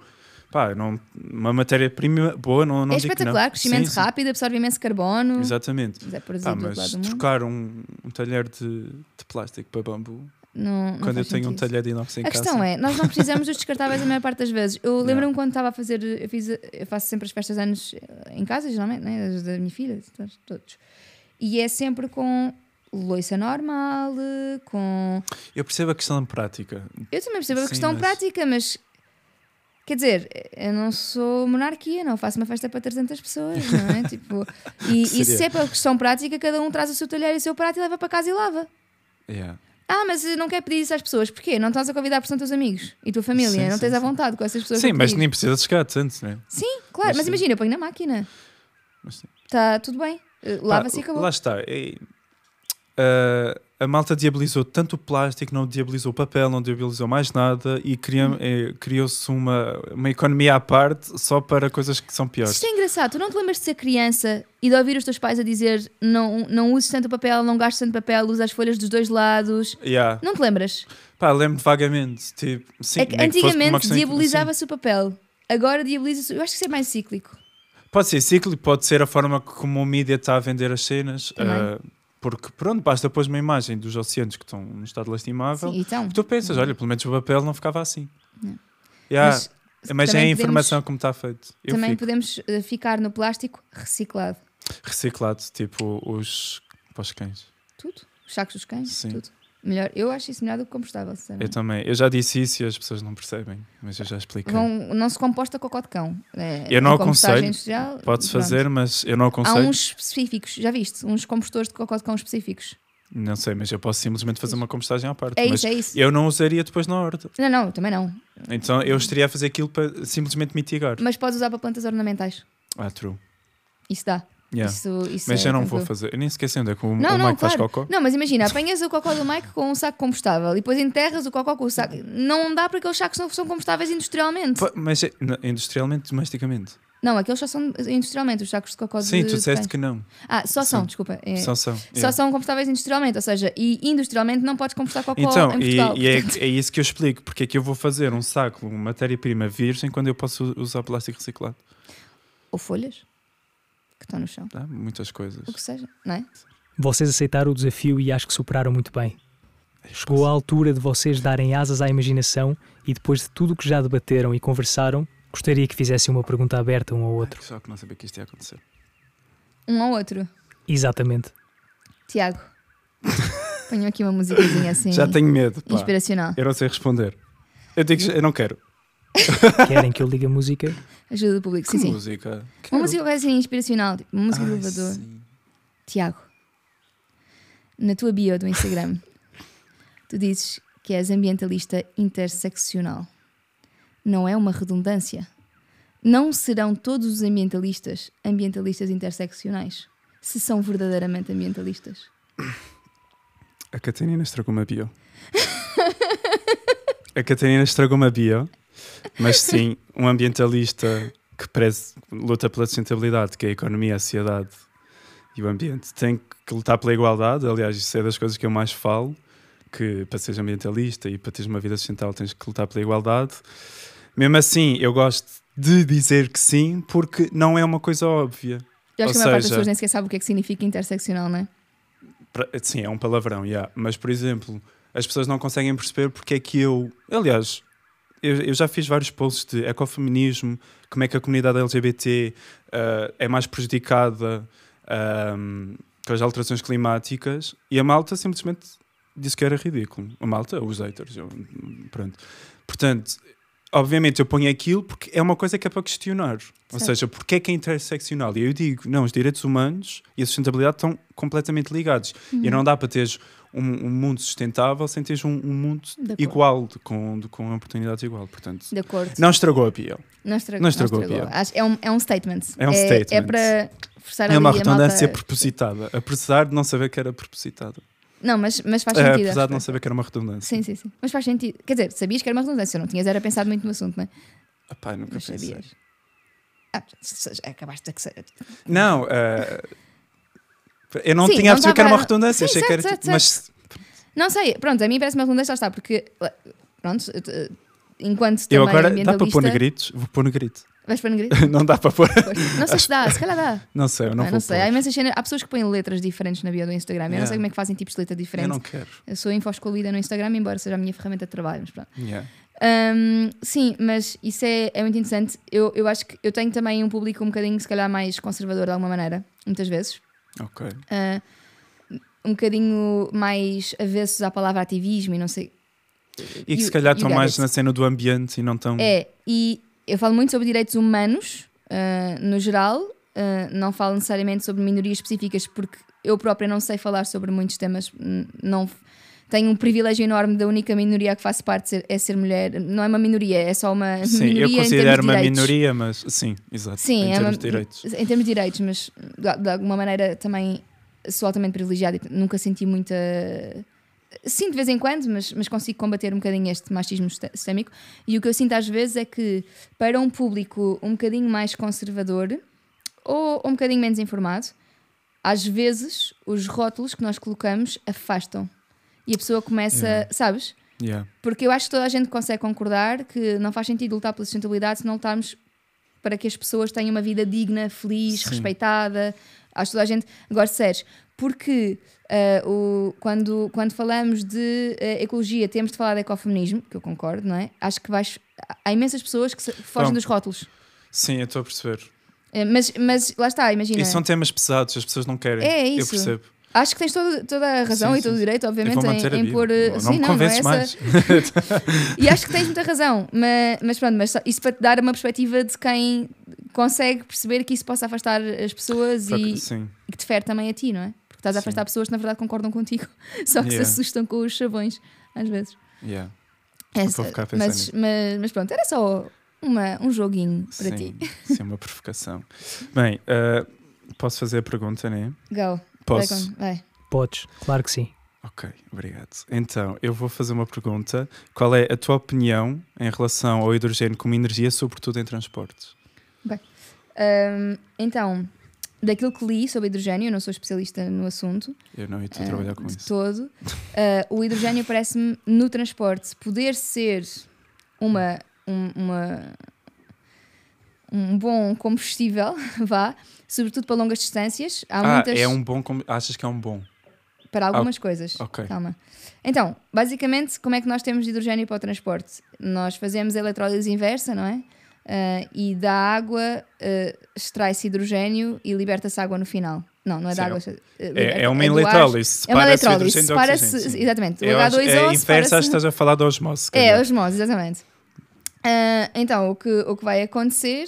pá, não, uma matéria-prima boa, não, não é espetacular, não. crescimento Sim, sim, rápido, absorve imenso carbono. Exatamente. Mas é produzido Pá, mas trocar um, um talher de, de plástico para bambu, Não, não quando eu tenho um sentido. talher de inox em A casa. questão é, nós não precisamos dos descartáveis a maior parte das vezes. Eu lembro-me quando estava a fazer, eu, fiz, eu faço sempre as festas de anos eh, em casa, geralmente, né? as da minha filha, todos-. E é sempre com loiça normal, com. Eu percebo a questão prática. Eu também percebo a Sim, questão mas- prática, mas. Quer dizer, eu não sou monarquia, não faço uma festa para 300 pessoas, não é? tipo, e, e se é pela questão prática, cada um traz o seu talher e o seu prato e leva para casa e lava. Yeah. Ah, mas não quer pedir isso às pessoas. Porquê? Não estás a convidar, porque são teus amigos e tua família. Sim, não sim, tens à vontade com essas pessoas. Sim, mas nem precisa de chegar tanto, não é? Sim, claro. Mas Mas, imagina, eu ponho na máquina. Está tudo bem. Eh, Lava-se e acabou. Lá está. É- ah, a malta diabolizou tanto o plástico, não diabolizou o papel, não diabolizou mais nada e Hum. é, criou-se uma, uma economia à parte só para coisas que são piores. Isto é engraçado. Tu não te lembras de ser criança e de ouvir os teus pais a dizer não, não uses tanto papel, não gastes tanto papel, usa as folhas dos dois lados. Yeah. Não te lembras? Pá, lembro vagamente. Tipo, sim, é uma antigamente questão de- diabolizava-se o papel. Agora diaboliza-se. Eu acho que isso é mais cíclico. Pode ser ciclo, pode ser a forma como o mídia está a vender as cenas. Também. Porque, pronto, basta pôr uma imagem dos oceanos que estão num estado lastimável. Sim, então. E tu pensas, olha, pelo menos o papel não ficava assim. Não. Yeah, Mas mas, é a podemos- informação como está feito. Eu também fico podemos eh, ficar no plástico reciclado. reciclado, tipo os para os cães. Tudo. Os sacos dos cães, Sim. tudo. Melhor. Eu acho isso melhor do que compostável, Eu também. Eu já disse isso e as pessoas não percebem, mas eu já expliquei. Vão, não se composta cocó de cão. É, Eu não aconselho. industrial, Podes pronto. fazer, mas eu não Há aconselho. uns específicos, já viste? Uns compostores de cocó de cão específicos. Não sei, mas eu posso simplesmente fazer uma compostagem à parte. É isso, é isso. eu não usaria depois na horta. Não, não, também não. Então eu estaria a fazer aquilo para simplesmente mitigar. Mas podes usar para plantas ornamentais. Ah, true. Isso dá. Yeah. Isso, isso Mas é eu não vou fazer. Eu nem esqueci onde é que o, Não, o não, Mike faz claro. cocó. Não, mas imagina, apanhas o cocó do Mike com um saco compostável e depois enterras o cocó com o saco. Não dá porque aqueles sacos não são compostáveis industrialmente. Mas é- não, industrialmente, domesticamente. Não, aqueles só são industrialmente, os sacos de cocó de Sim, tu de disseste cães. que não. Ah, só são, Sim. desculpa. É, Só são. Só Yeah. são compostáveis industrialmente, ou seja, e industrialmente não podes compostar cocó Então, em e, Portugal. e é, portanto- é isso que eu explico. Porque é que eu vou fazer um saco, uma matéria-prima virgem, quando eu posso usar plástico reciclado? Ou folhas que estão no chão. Muitas coisas. O que seja, não é? Vocês aceitaram o desafio e acho que superaram muito bem. Chegou a altura de vocês darem asas à imaginação e depois de tudo o que já debateram e conversaram, gostaria que fizessem uma pergunta aberta um ao outro. Só que não sabia que isto ia acontecer. Um ao outro. Exatamente. Tiago, ponho aqui uma musicazinha assim Já tenho medo. Pá. inspiracional. Eu não sei responder. Eu digo que eu não quero. Querem que eu ligue a música? Ajuda o público, Que sim, sim. música? Uma música vai assim inspiracional, tipo, uma música Ai, elevador. sim. Tiago, na tua bio do Instagram, tu dizes que és ambientalista interseccional. Não é uma redundância. Não serão todos os ambientalistas ambientalistas interseccionais, se são verdadeiramente ambientalistas. A Catarina estragou uma bio. A Catarina estragou uma bio, mas sim, um ambientalista que preze, luta pela sustentabilidade, que é a economia, a sociedade e o ambiente, tem que lutar pela igualdade. Aliás, isso é das coisas que eu mais falo, que para seres ambientalista e para teres uma vida sustentável tens que lutar pela igualdade. Mesmo assim, eu gosto de dizer que sim, porque não é uma coisa óbvia. Eu acho Ou que a maior parte das pessoas nem sequer sabe o que é que significa interseccional, não é? Sim, é um palavrão, yeah. mas por exemplo, as pessoas não conseguem perceber porque é que eu. Aliás, eu, eu já fiz vários posts de ecofeminismo, como é que a comunidade LGBT ah, é mais prejudicada ahm, com as alterações climáticas e a malta simplesmente disse que era ridículo. A malta, os haters, eu- pronto. Portanto, obviamente eu ponho aquilo porque é uma coisa que é para questionar. Ou seja, porque é que é interseccional? E eu digo, não, os direitos humanos e a sustentabilidade estão completamente ligados. Uhum. E não dá para teres um, um mundo sustentável sem teres um, um mundo De igual, de- com, de- com oportunidades igual. Portanto, De acordo. não estragou a bio. Não estragou. Não estragou a. Acho- É um, é um statement. É um É statement. para forçar É uma redundância malta- propositada, apesar de não saber que era propositada. Não, mas, mas faz É, sentido. apesar acho de não saber que era uma redundância. Sim, sim, sim. Mas faz sentido. Quer dizer, sabias que era uma redundância, não tinhas era pensado muito no assunto, não é? Nunca Mas pensei. sabias. Ah, acabaste de. Não, eh, Eu não Sim, tinha a não perceber que era uma redundância, Sim, achei que era certo, tipo, certo, mas Não sei, pronto, a mim parece uma redundância, lá está, porque pronto, eh, enquanto eu agora dá para pôr negritos? Vou pôr negrito. Vais para negrito? não dá para pôr. Não sei se dá, se calhar dá. Não sei, eu não Ah, não sei. pôr. Há, imensas cenas- há pessoas que põem letras diferentes na bio do Instagram. Eu não Yeah. sei como é que fazem tipos de letra Eu diferentes. não quero. Eu sou infoscolhida no Instagram, embora seja a minha ferramenta de trabalho. Mas pronto. Yeah. Hum, sim, mas isso é, é muito interessante. Eu, eu acho que eu tenho também um público um bocadinho, se calhar, mais conservador de alguma maneira, muitas vezes. Ok. Ah, um bocadinho mais avessos à palavra ativismo e não sei. E que You- se calhar estão mais it. na cena do ambiente e não tão. É, e eu falo muito sobre direitos humanos, ah, no geral, ah, não falo necessariamente sobre minorias específicas, porque eu própria não sei falar sobre muitos temas, não tenho um privilégio enorme da única minoria que faço parte é ser mulher. Não é uma minoria, é só uma Sim, minoria eu em termos considero de uma direitos. minoria, mas sim, exato. Sim, em é termos uma- de direitos. Em termos de direitos, mas de, de alguma maneira também sou altamente privilegiada e nunca senti muita. Sinto de vez em quando, mas, mas consigo combater um bocadinho este machismo sistémico. E o que eu sinto às vezes é que, para um público um bocadinho mais conservador ou um bocadinho menos informado, às vezes os rótulos que nós colocamos afastam. E a pessoa começa, Yeah. sabes? Yeah. Porque eu acho que toda a gente consegue concordar que não faz sentido lutar pela sustentabilidade se não lutarmos para que as pessoas tenham uma vida digna, feliz, Sim. respeitada. Acho que toda a gente. Agora, sério, porque ah, o, quando, quando falamos de ah, ecologia temos de falar de ecofeminismo, que eu concordo, não é? Acho que vais. Há imensas pessoas que fogem Bom, dos rótulos. Sim, eu estou a perceber. Eh, Mas, mas lá está, imagina. E são temas pesados, as pessoas não querem. É Eu isso. percebo. Acho que tens todo- toda a razão Sim, e todo o sim. direito, obviamente, em, em pôr. Não sim, não, não é essa- mais. E acho que tens muita razão, mas, mas pronto, mas isso para te dar uma perspectiva de quem consegue perceber que isso possa afastar as pessoas e, Sim. e que te fere também a ti, não é? Porque estás a Sim. afastar pessoas que na verdade concordam contigo, só que Yeah. se assustam com os chavões, às vezes. Yeah. Essa- vou ficar a pensar mas, mas, mas pronto, era só uma, um joguinho para sim, ti. sim, uma provocação. Bem, uh, posso fazer a pergunta, né? Go. Posso? Vai. Podes, claro que sim. Ok, obrigado. Então, eu vou fazer uma pergunta. Qual é a tua opinião em relação ao hidrogênio como energia, sobretudo em transportes? Ahm, então, daquilo que li sobre hidrogênio, eu não sou especialista no assunto, Eu não estou a trabalhar com de isso. todo. Ah, o hidrogênio parece-me no transporte poder ser uma, um, uma- um bom combustível, vá, sobretudo para longas distâncias. Há ah, muitas é um bom. Achas que é um bom? para algumas coisas. ok. Calma. Então, basicamente, como é que nós temos hidrogênio para o transporte? Nós fazemos a eletrólise inversa, não é? Ah, e da água ah, extrai-se hidrogênio e liberta-se água no final. Não, não é da Sim, água. ah, É, é uma ar. eletrólise. É uma eletrólise. Separa-se, oxigênio, sim. exatamente. O acho- H2O é inversa, estás a falar de osmose. se É, osmose, exatamente. Ah, então, o que, o que vai acontecer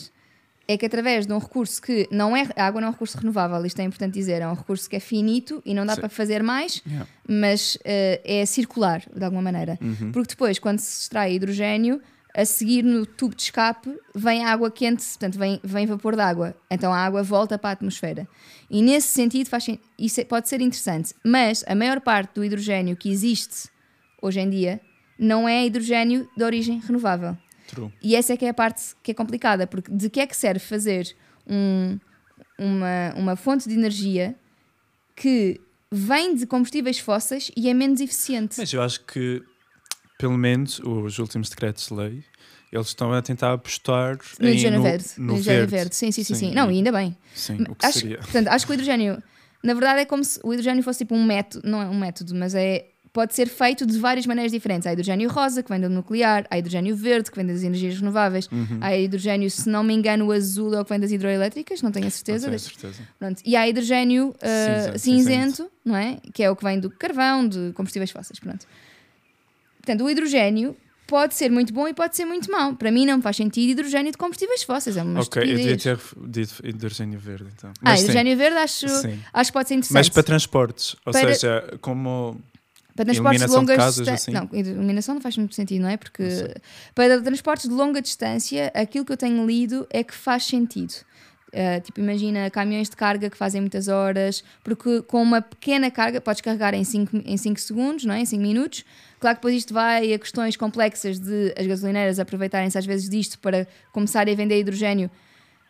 é que através de um recurso que não é. A água não é um recurso renovável, isto é importante dizer, é um recurso que é finito e não dá Sim. para fazer mais, Yeah. mas ah, é circular, de alguma maneira. Uhum. Porque depois, quando se extrai hidrogênio, a seguir no tubo de escape vem água quente, portanto, vem, vem vapor de água. Então a água volta para a atmosfera. E nesse sentido, faz, isso é- pode ser interessante. Mas a maior parte do hidrogênio que existe hoje em dia não é hidrogênio de origem renovável. True. E essa é que é a parte que é complicada, porque de que é que serve fazer um- uma, uma fonte de energia que vem de combustíveis fósseis e é menos eficiente? Mas eu acho que, pelo menos, os últimos decretos de lei, eles estão a tentar apostar No hidrogênio no, verde. no No hidrogênio verde. verde. Sim, sim, sim, sim. Não, e- e ainda bem. Sim, o que Acho, seria. portanto, acho que o hidrogênio, na verdade, é como se o hidrogênio fosse tipo um método, não é um método, mas é. Pode ser feito de várias maneiras diferentes. Há hidrogênio rosa, que vem do nuclear, há hidrogênio verde, que vem das energias renováveis, Uhum. há hidrogênio, se não me engano, azul é o que vem das hidroelétricas, não tenho a certeza. Não tenho deixa- certeza. Pronto. E há hidrogênio ah, Cinza- cinzento, cinzento. não é? Que é o que vem do carvão, de combustíveis fósseis. Pronto. Portanto, o hidrogênio pode ser muito bom e pode ser muito mau. Para mim, não faz sentido hidrogênio de combustíveis fósseis. É uma Ok, eu devia ter dito hidrogênio verde, então. Ah, Mas sim, hidrogênio verde acho, sim. acho que pode ser interessante. Mas para transportes, ou Para- seja, como. Para transportes de longas casas, distan- assim? Não, iluminação não faz muito sentido, não é? Porque Não para transportes de longa distância, aquilo que eu tenho lido é que faz sentido. Uh, tipo, imagina caminhões de carga que fazem muitas horas, porque com uma pequena carga podes carregar em 5 em cinco segundos, não é? em 5 minutos. Claro que depois isto vai a questões complexas de as gasolineiras aproveitarem-se às vezes disto para começarem a vender hidrogênio.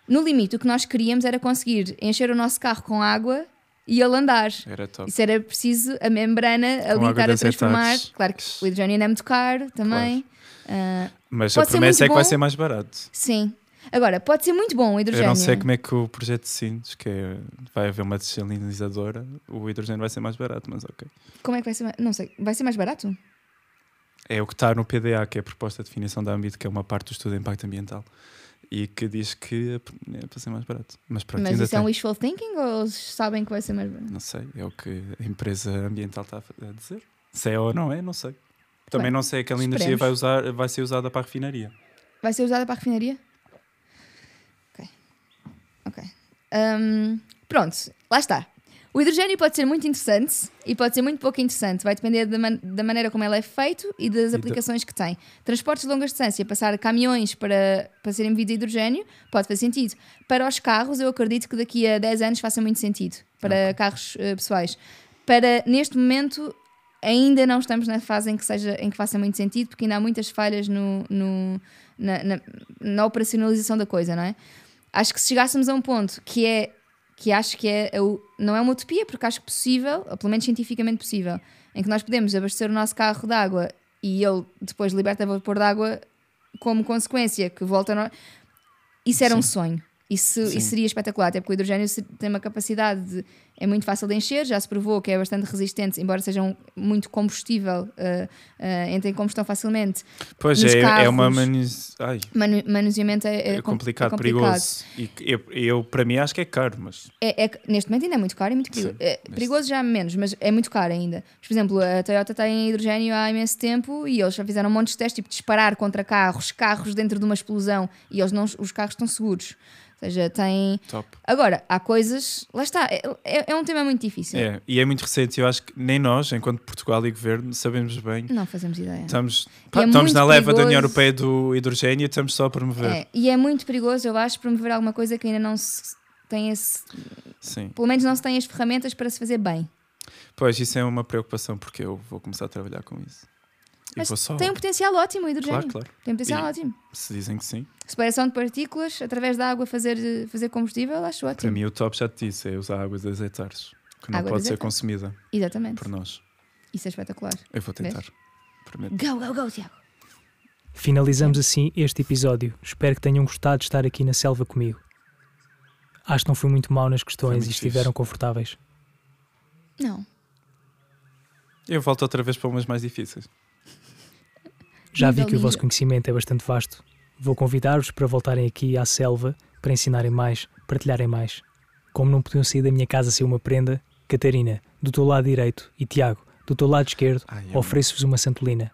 No limite, o que nós queríamos era conseguir encher o nosso carro com água e ele andar. Era top. Isso era preciso a membrana ali estar a transformar. Claro que o hidrogênio é muito caro também. Ah, Mas a promessa é que vai bom. ser mais barato. sim. Agora, pode ser muito bom o hidrogênio. Eu não sei como é que o projeto de Sintes, que é, vai haver uma desalinizadora, o hidrogênio vai ser mais barato, mas ok. Como é que vai ser mais... Não sei. Vai ser mais barato? É o que está no PDA, que é a proposta de definição da AMBIT, que é uma parte do estudo de impacto ambiental. E que diz que é para ser mais barato. Mas pronto, Mas ainda isso é um tem. wishful thinking ou eles sabem que vai ser mais barato? Não sei, é o que a empresa ambiental está a dizer. Se é ou não é, não sei. Também Bem, não sei, aquela energia esperemos. vai, usar, vai ser usada para a refinaria. Vai ser usada para a refinaria? Ok. Ok. Hum, pronto, lá está. O hidrogênio pode ser muito interessante e pode ser muito pouco interessante. Vai depender da, man- da maneira como ele é feito e das da- aplicações que tem. Transportes de longa distância, passar caminhões para, para serem movidos a hidrogênio, pode fazer sentido. Para os carros, eu acredito que daqui a 10 anos faça muito sentido. Para carros eh, pessoais. Para, neste momento, ainda não estamos na fase em que, seja, em que faça muito sentido, porque ainda há muitas falhas no, no- na, na- na operacionalização da coisa, não é? Acho que se chegássemos a um ponto que é que acho que é o- não é uma utopia, porque acho que possível, ou pelo menos cientificamente possível, em que nós podemos abastecer o nosso carro de água e ele depois liberta vapor de água como consequência que volta a no... isso era um sonho. Isso, Sim. isso seria espetacular, até porque o hidrogênio tem uma capacidade de. É muito fácil de encher, já se provou que é bastante resistente, embora seja um, muito combustível, uh, uh, entra em combustão facilmente. Pois Nos é, é uma carros. manis... Ai, Manu, manuseamento é, é, é com- complicado, é perigoso. E eu, eu, para mim, acho que é caro, mas É, é neste momento ainda é muito caro e muito perigoso. Sim, É, mas- perigoso já menos, mas é muito caro ainda. Mas, por exemplo, a Toyota tem hidrogênio há imenso tempo e eles já fizeram um monte de testes, tipo disparar contra carros, carros dentro de uma explosão e eles não, os carros estão seguros. Ou seja, tem. top. Agora, há coisas. Lá está, é, é, é um tema muito difícil. É, e é muito recente. Eu acho que nem nós, enquanto Portugal e governo, sabemos bem. Não fazemos ideia. Estamos, E pá, é estamos na leva da União perigoso. Europeia do hidrogênio e estamos só a promover. É, e é muito perigoso, eu acho, promover alguma coisa que ainda não se tem esse. Sim. Pelo menos não se tem as ferramentas para se fazer bem. Pois, isso é uma preocupação, porque eu vou começar a trabalhar com isso. Mas só. tem um potencial ótimo o hidrogênio. Claro, claro. Tem um potencial E- ótimo. Se dizem que sim. Separação de partículas através da água fazer, fazer combustível, acho Para ótimo. mim, o top já te disse: é usar água das hectares, que não Água pode ser consumida Exatamente. por nós. Isso é espetacular. Eu vou tentar. Prometo. Go, go, go, Tiago. Finalizamos assim este episódio. Espero que tenham gostado de estar aqui na selva comigo. Acho que não fui muito mal nas questões e estiveram confortáveis. Não. Eu volto outra vez para umas mais difíceis. Já vi que o vosso conhecimento é bastante vasto. Vou convidar-vos para voltarem aqui à selva para ensinarem mais, partilharem mais. Como não podiam sair da minha casa sem uma prenda, Catarina, do teu lado direito, e Tiago, do teu lado esquerdo, é, ofereço-vos uma santolina.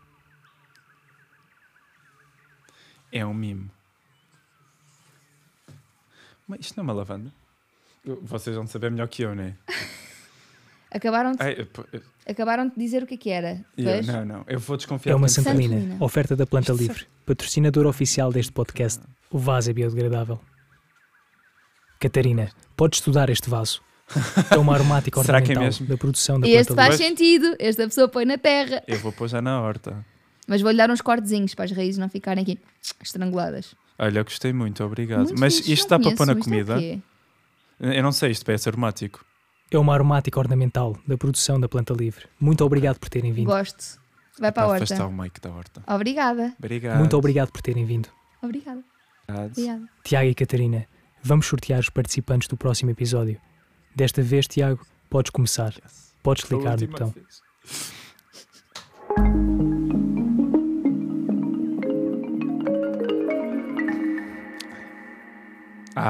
é um mimo. Mas isto não é uma lavanda? Vocês vão saber melhor que eu, não é? Acabaram de, Ai, acabaram de dizer o que é que era. eu- não, não. Eu vou desconfiar. É uma Santolina. oferta da Planta Isto é- Livre, patrocinador oficial deste podcast. O vaso é biodegradável. Catarina, podes estudar este vaso. É uma aromática Será que é ornamental mesmo? da produção da Este Planta faz Livre. sentido. Esta pessoa põe na terra. Eu vou pôr já na horta. Mas vou-lhe dar uns cortezinhos para as raízes não ficarem aqui estranguladas. Olha, eu gostei muito, obrigado. Muito Mas fixe, isto dá para pôr na é comida? Eu não sei, isto parece aromático. É uma aromática ornamental da produção da Planta Livre. Muito obrigado por terem vindo. Gosto. Vai para a Para afastar horta. o Mike da horta. Obrigada. Obrigado. Muito obrigado por terem vindo. Obrigada. Obrigado. Obrigada. Tiago e Catarina, vamos sortear os participantes do próximo episódio. Desta vez, Tiago, podes começar. Yes. Podes clicar no botão.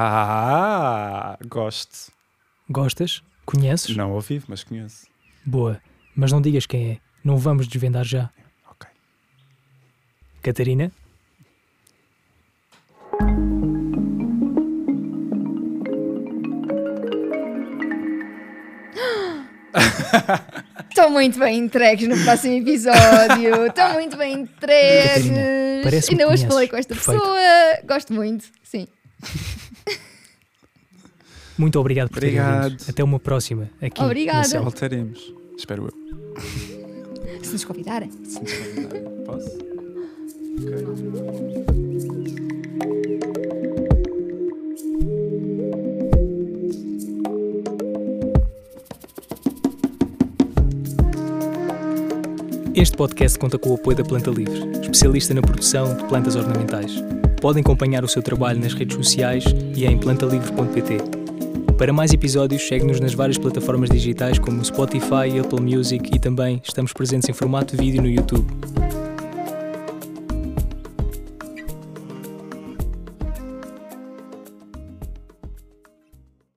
Ah, gosto. Gostas? Conheces? Não ao vivo, mas conheço. Boa. Mas não digas quem é. Não vamos desvendar já. Ok. Catarina? Estão muito bem entregues no próximo episódio. Estão muito bem entregues. Catarina, Ainda hoje conheces. falei com esta Perfeito. pessoa. Gosto muito. Sim. Muito obrigado por obrigado. terem vindo. Até uma próxima. Aqui Obrigada. Voltaremos. Espero eu. Se nos convidarem. Se nos convidarem. Posso? Okay. Este podcast conta com o apoio da Planta Livre, especialista na produção de plantas ornamentais. Podem acompanhar o seu trabalho nas redes sociais e em plantalivre.pt. Para mais episódios, segue-nos nas várias plataformas digitais como Spotify, Apple Music e também estamos presentes em formato de vídeo no YouTube.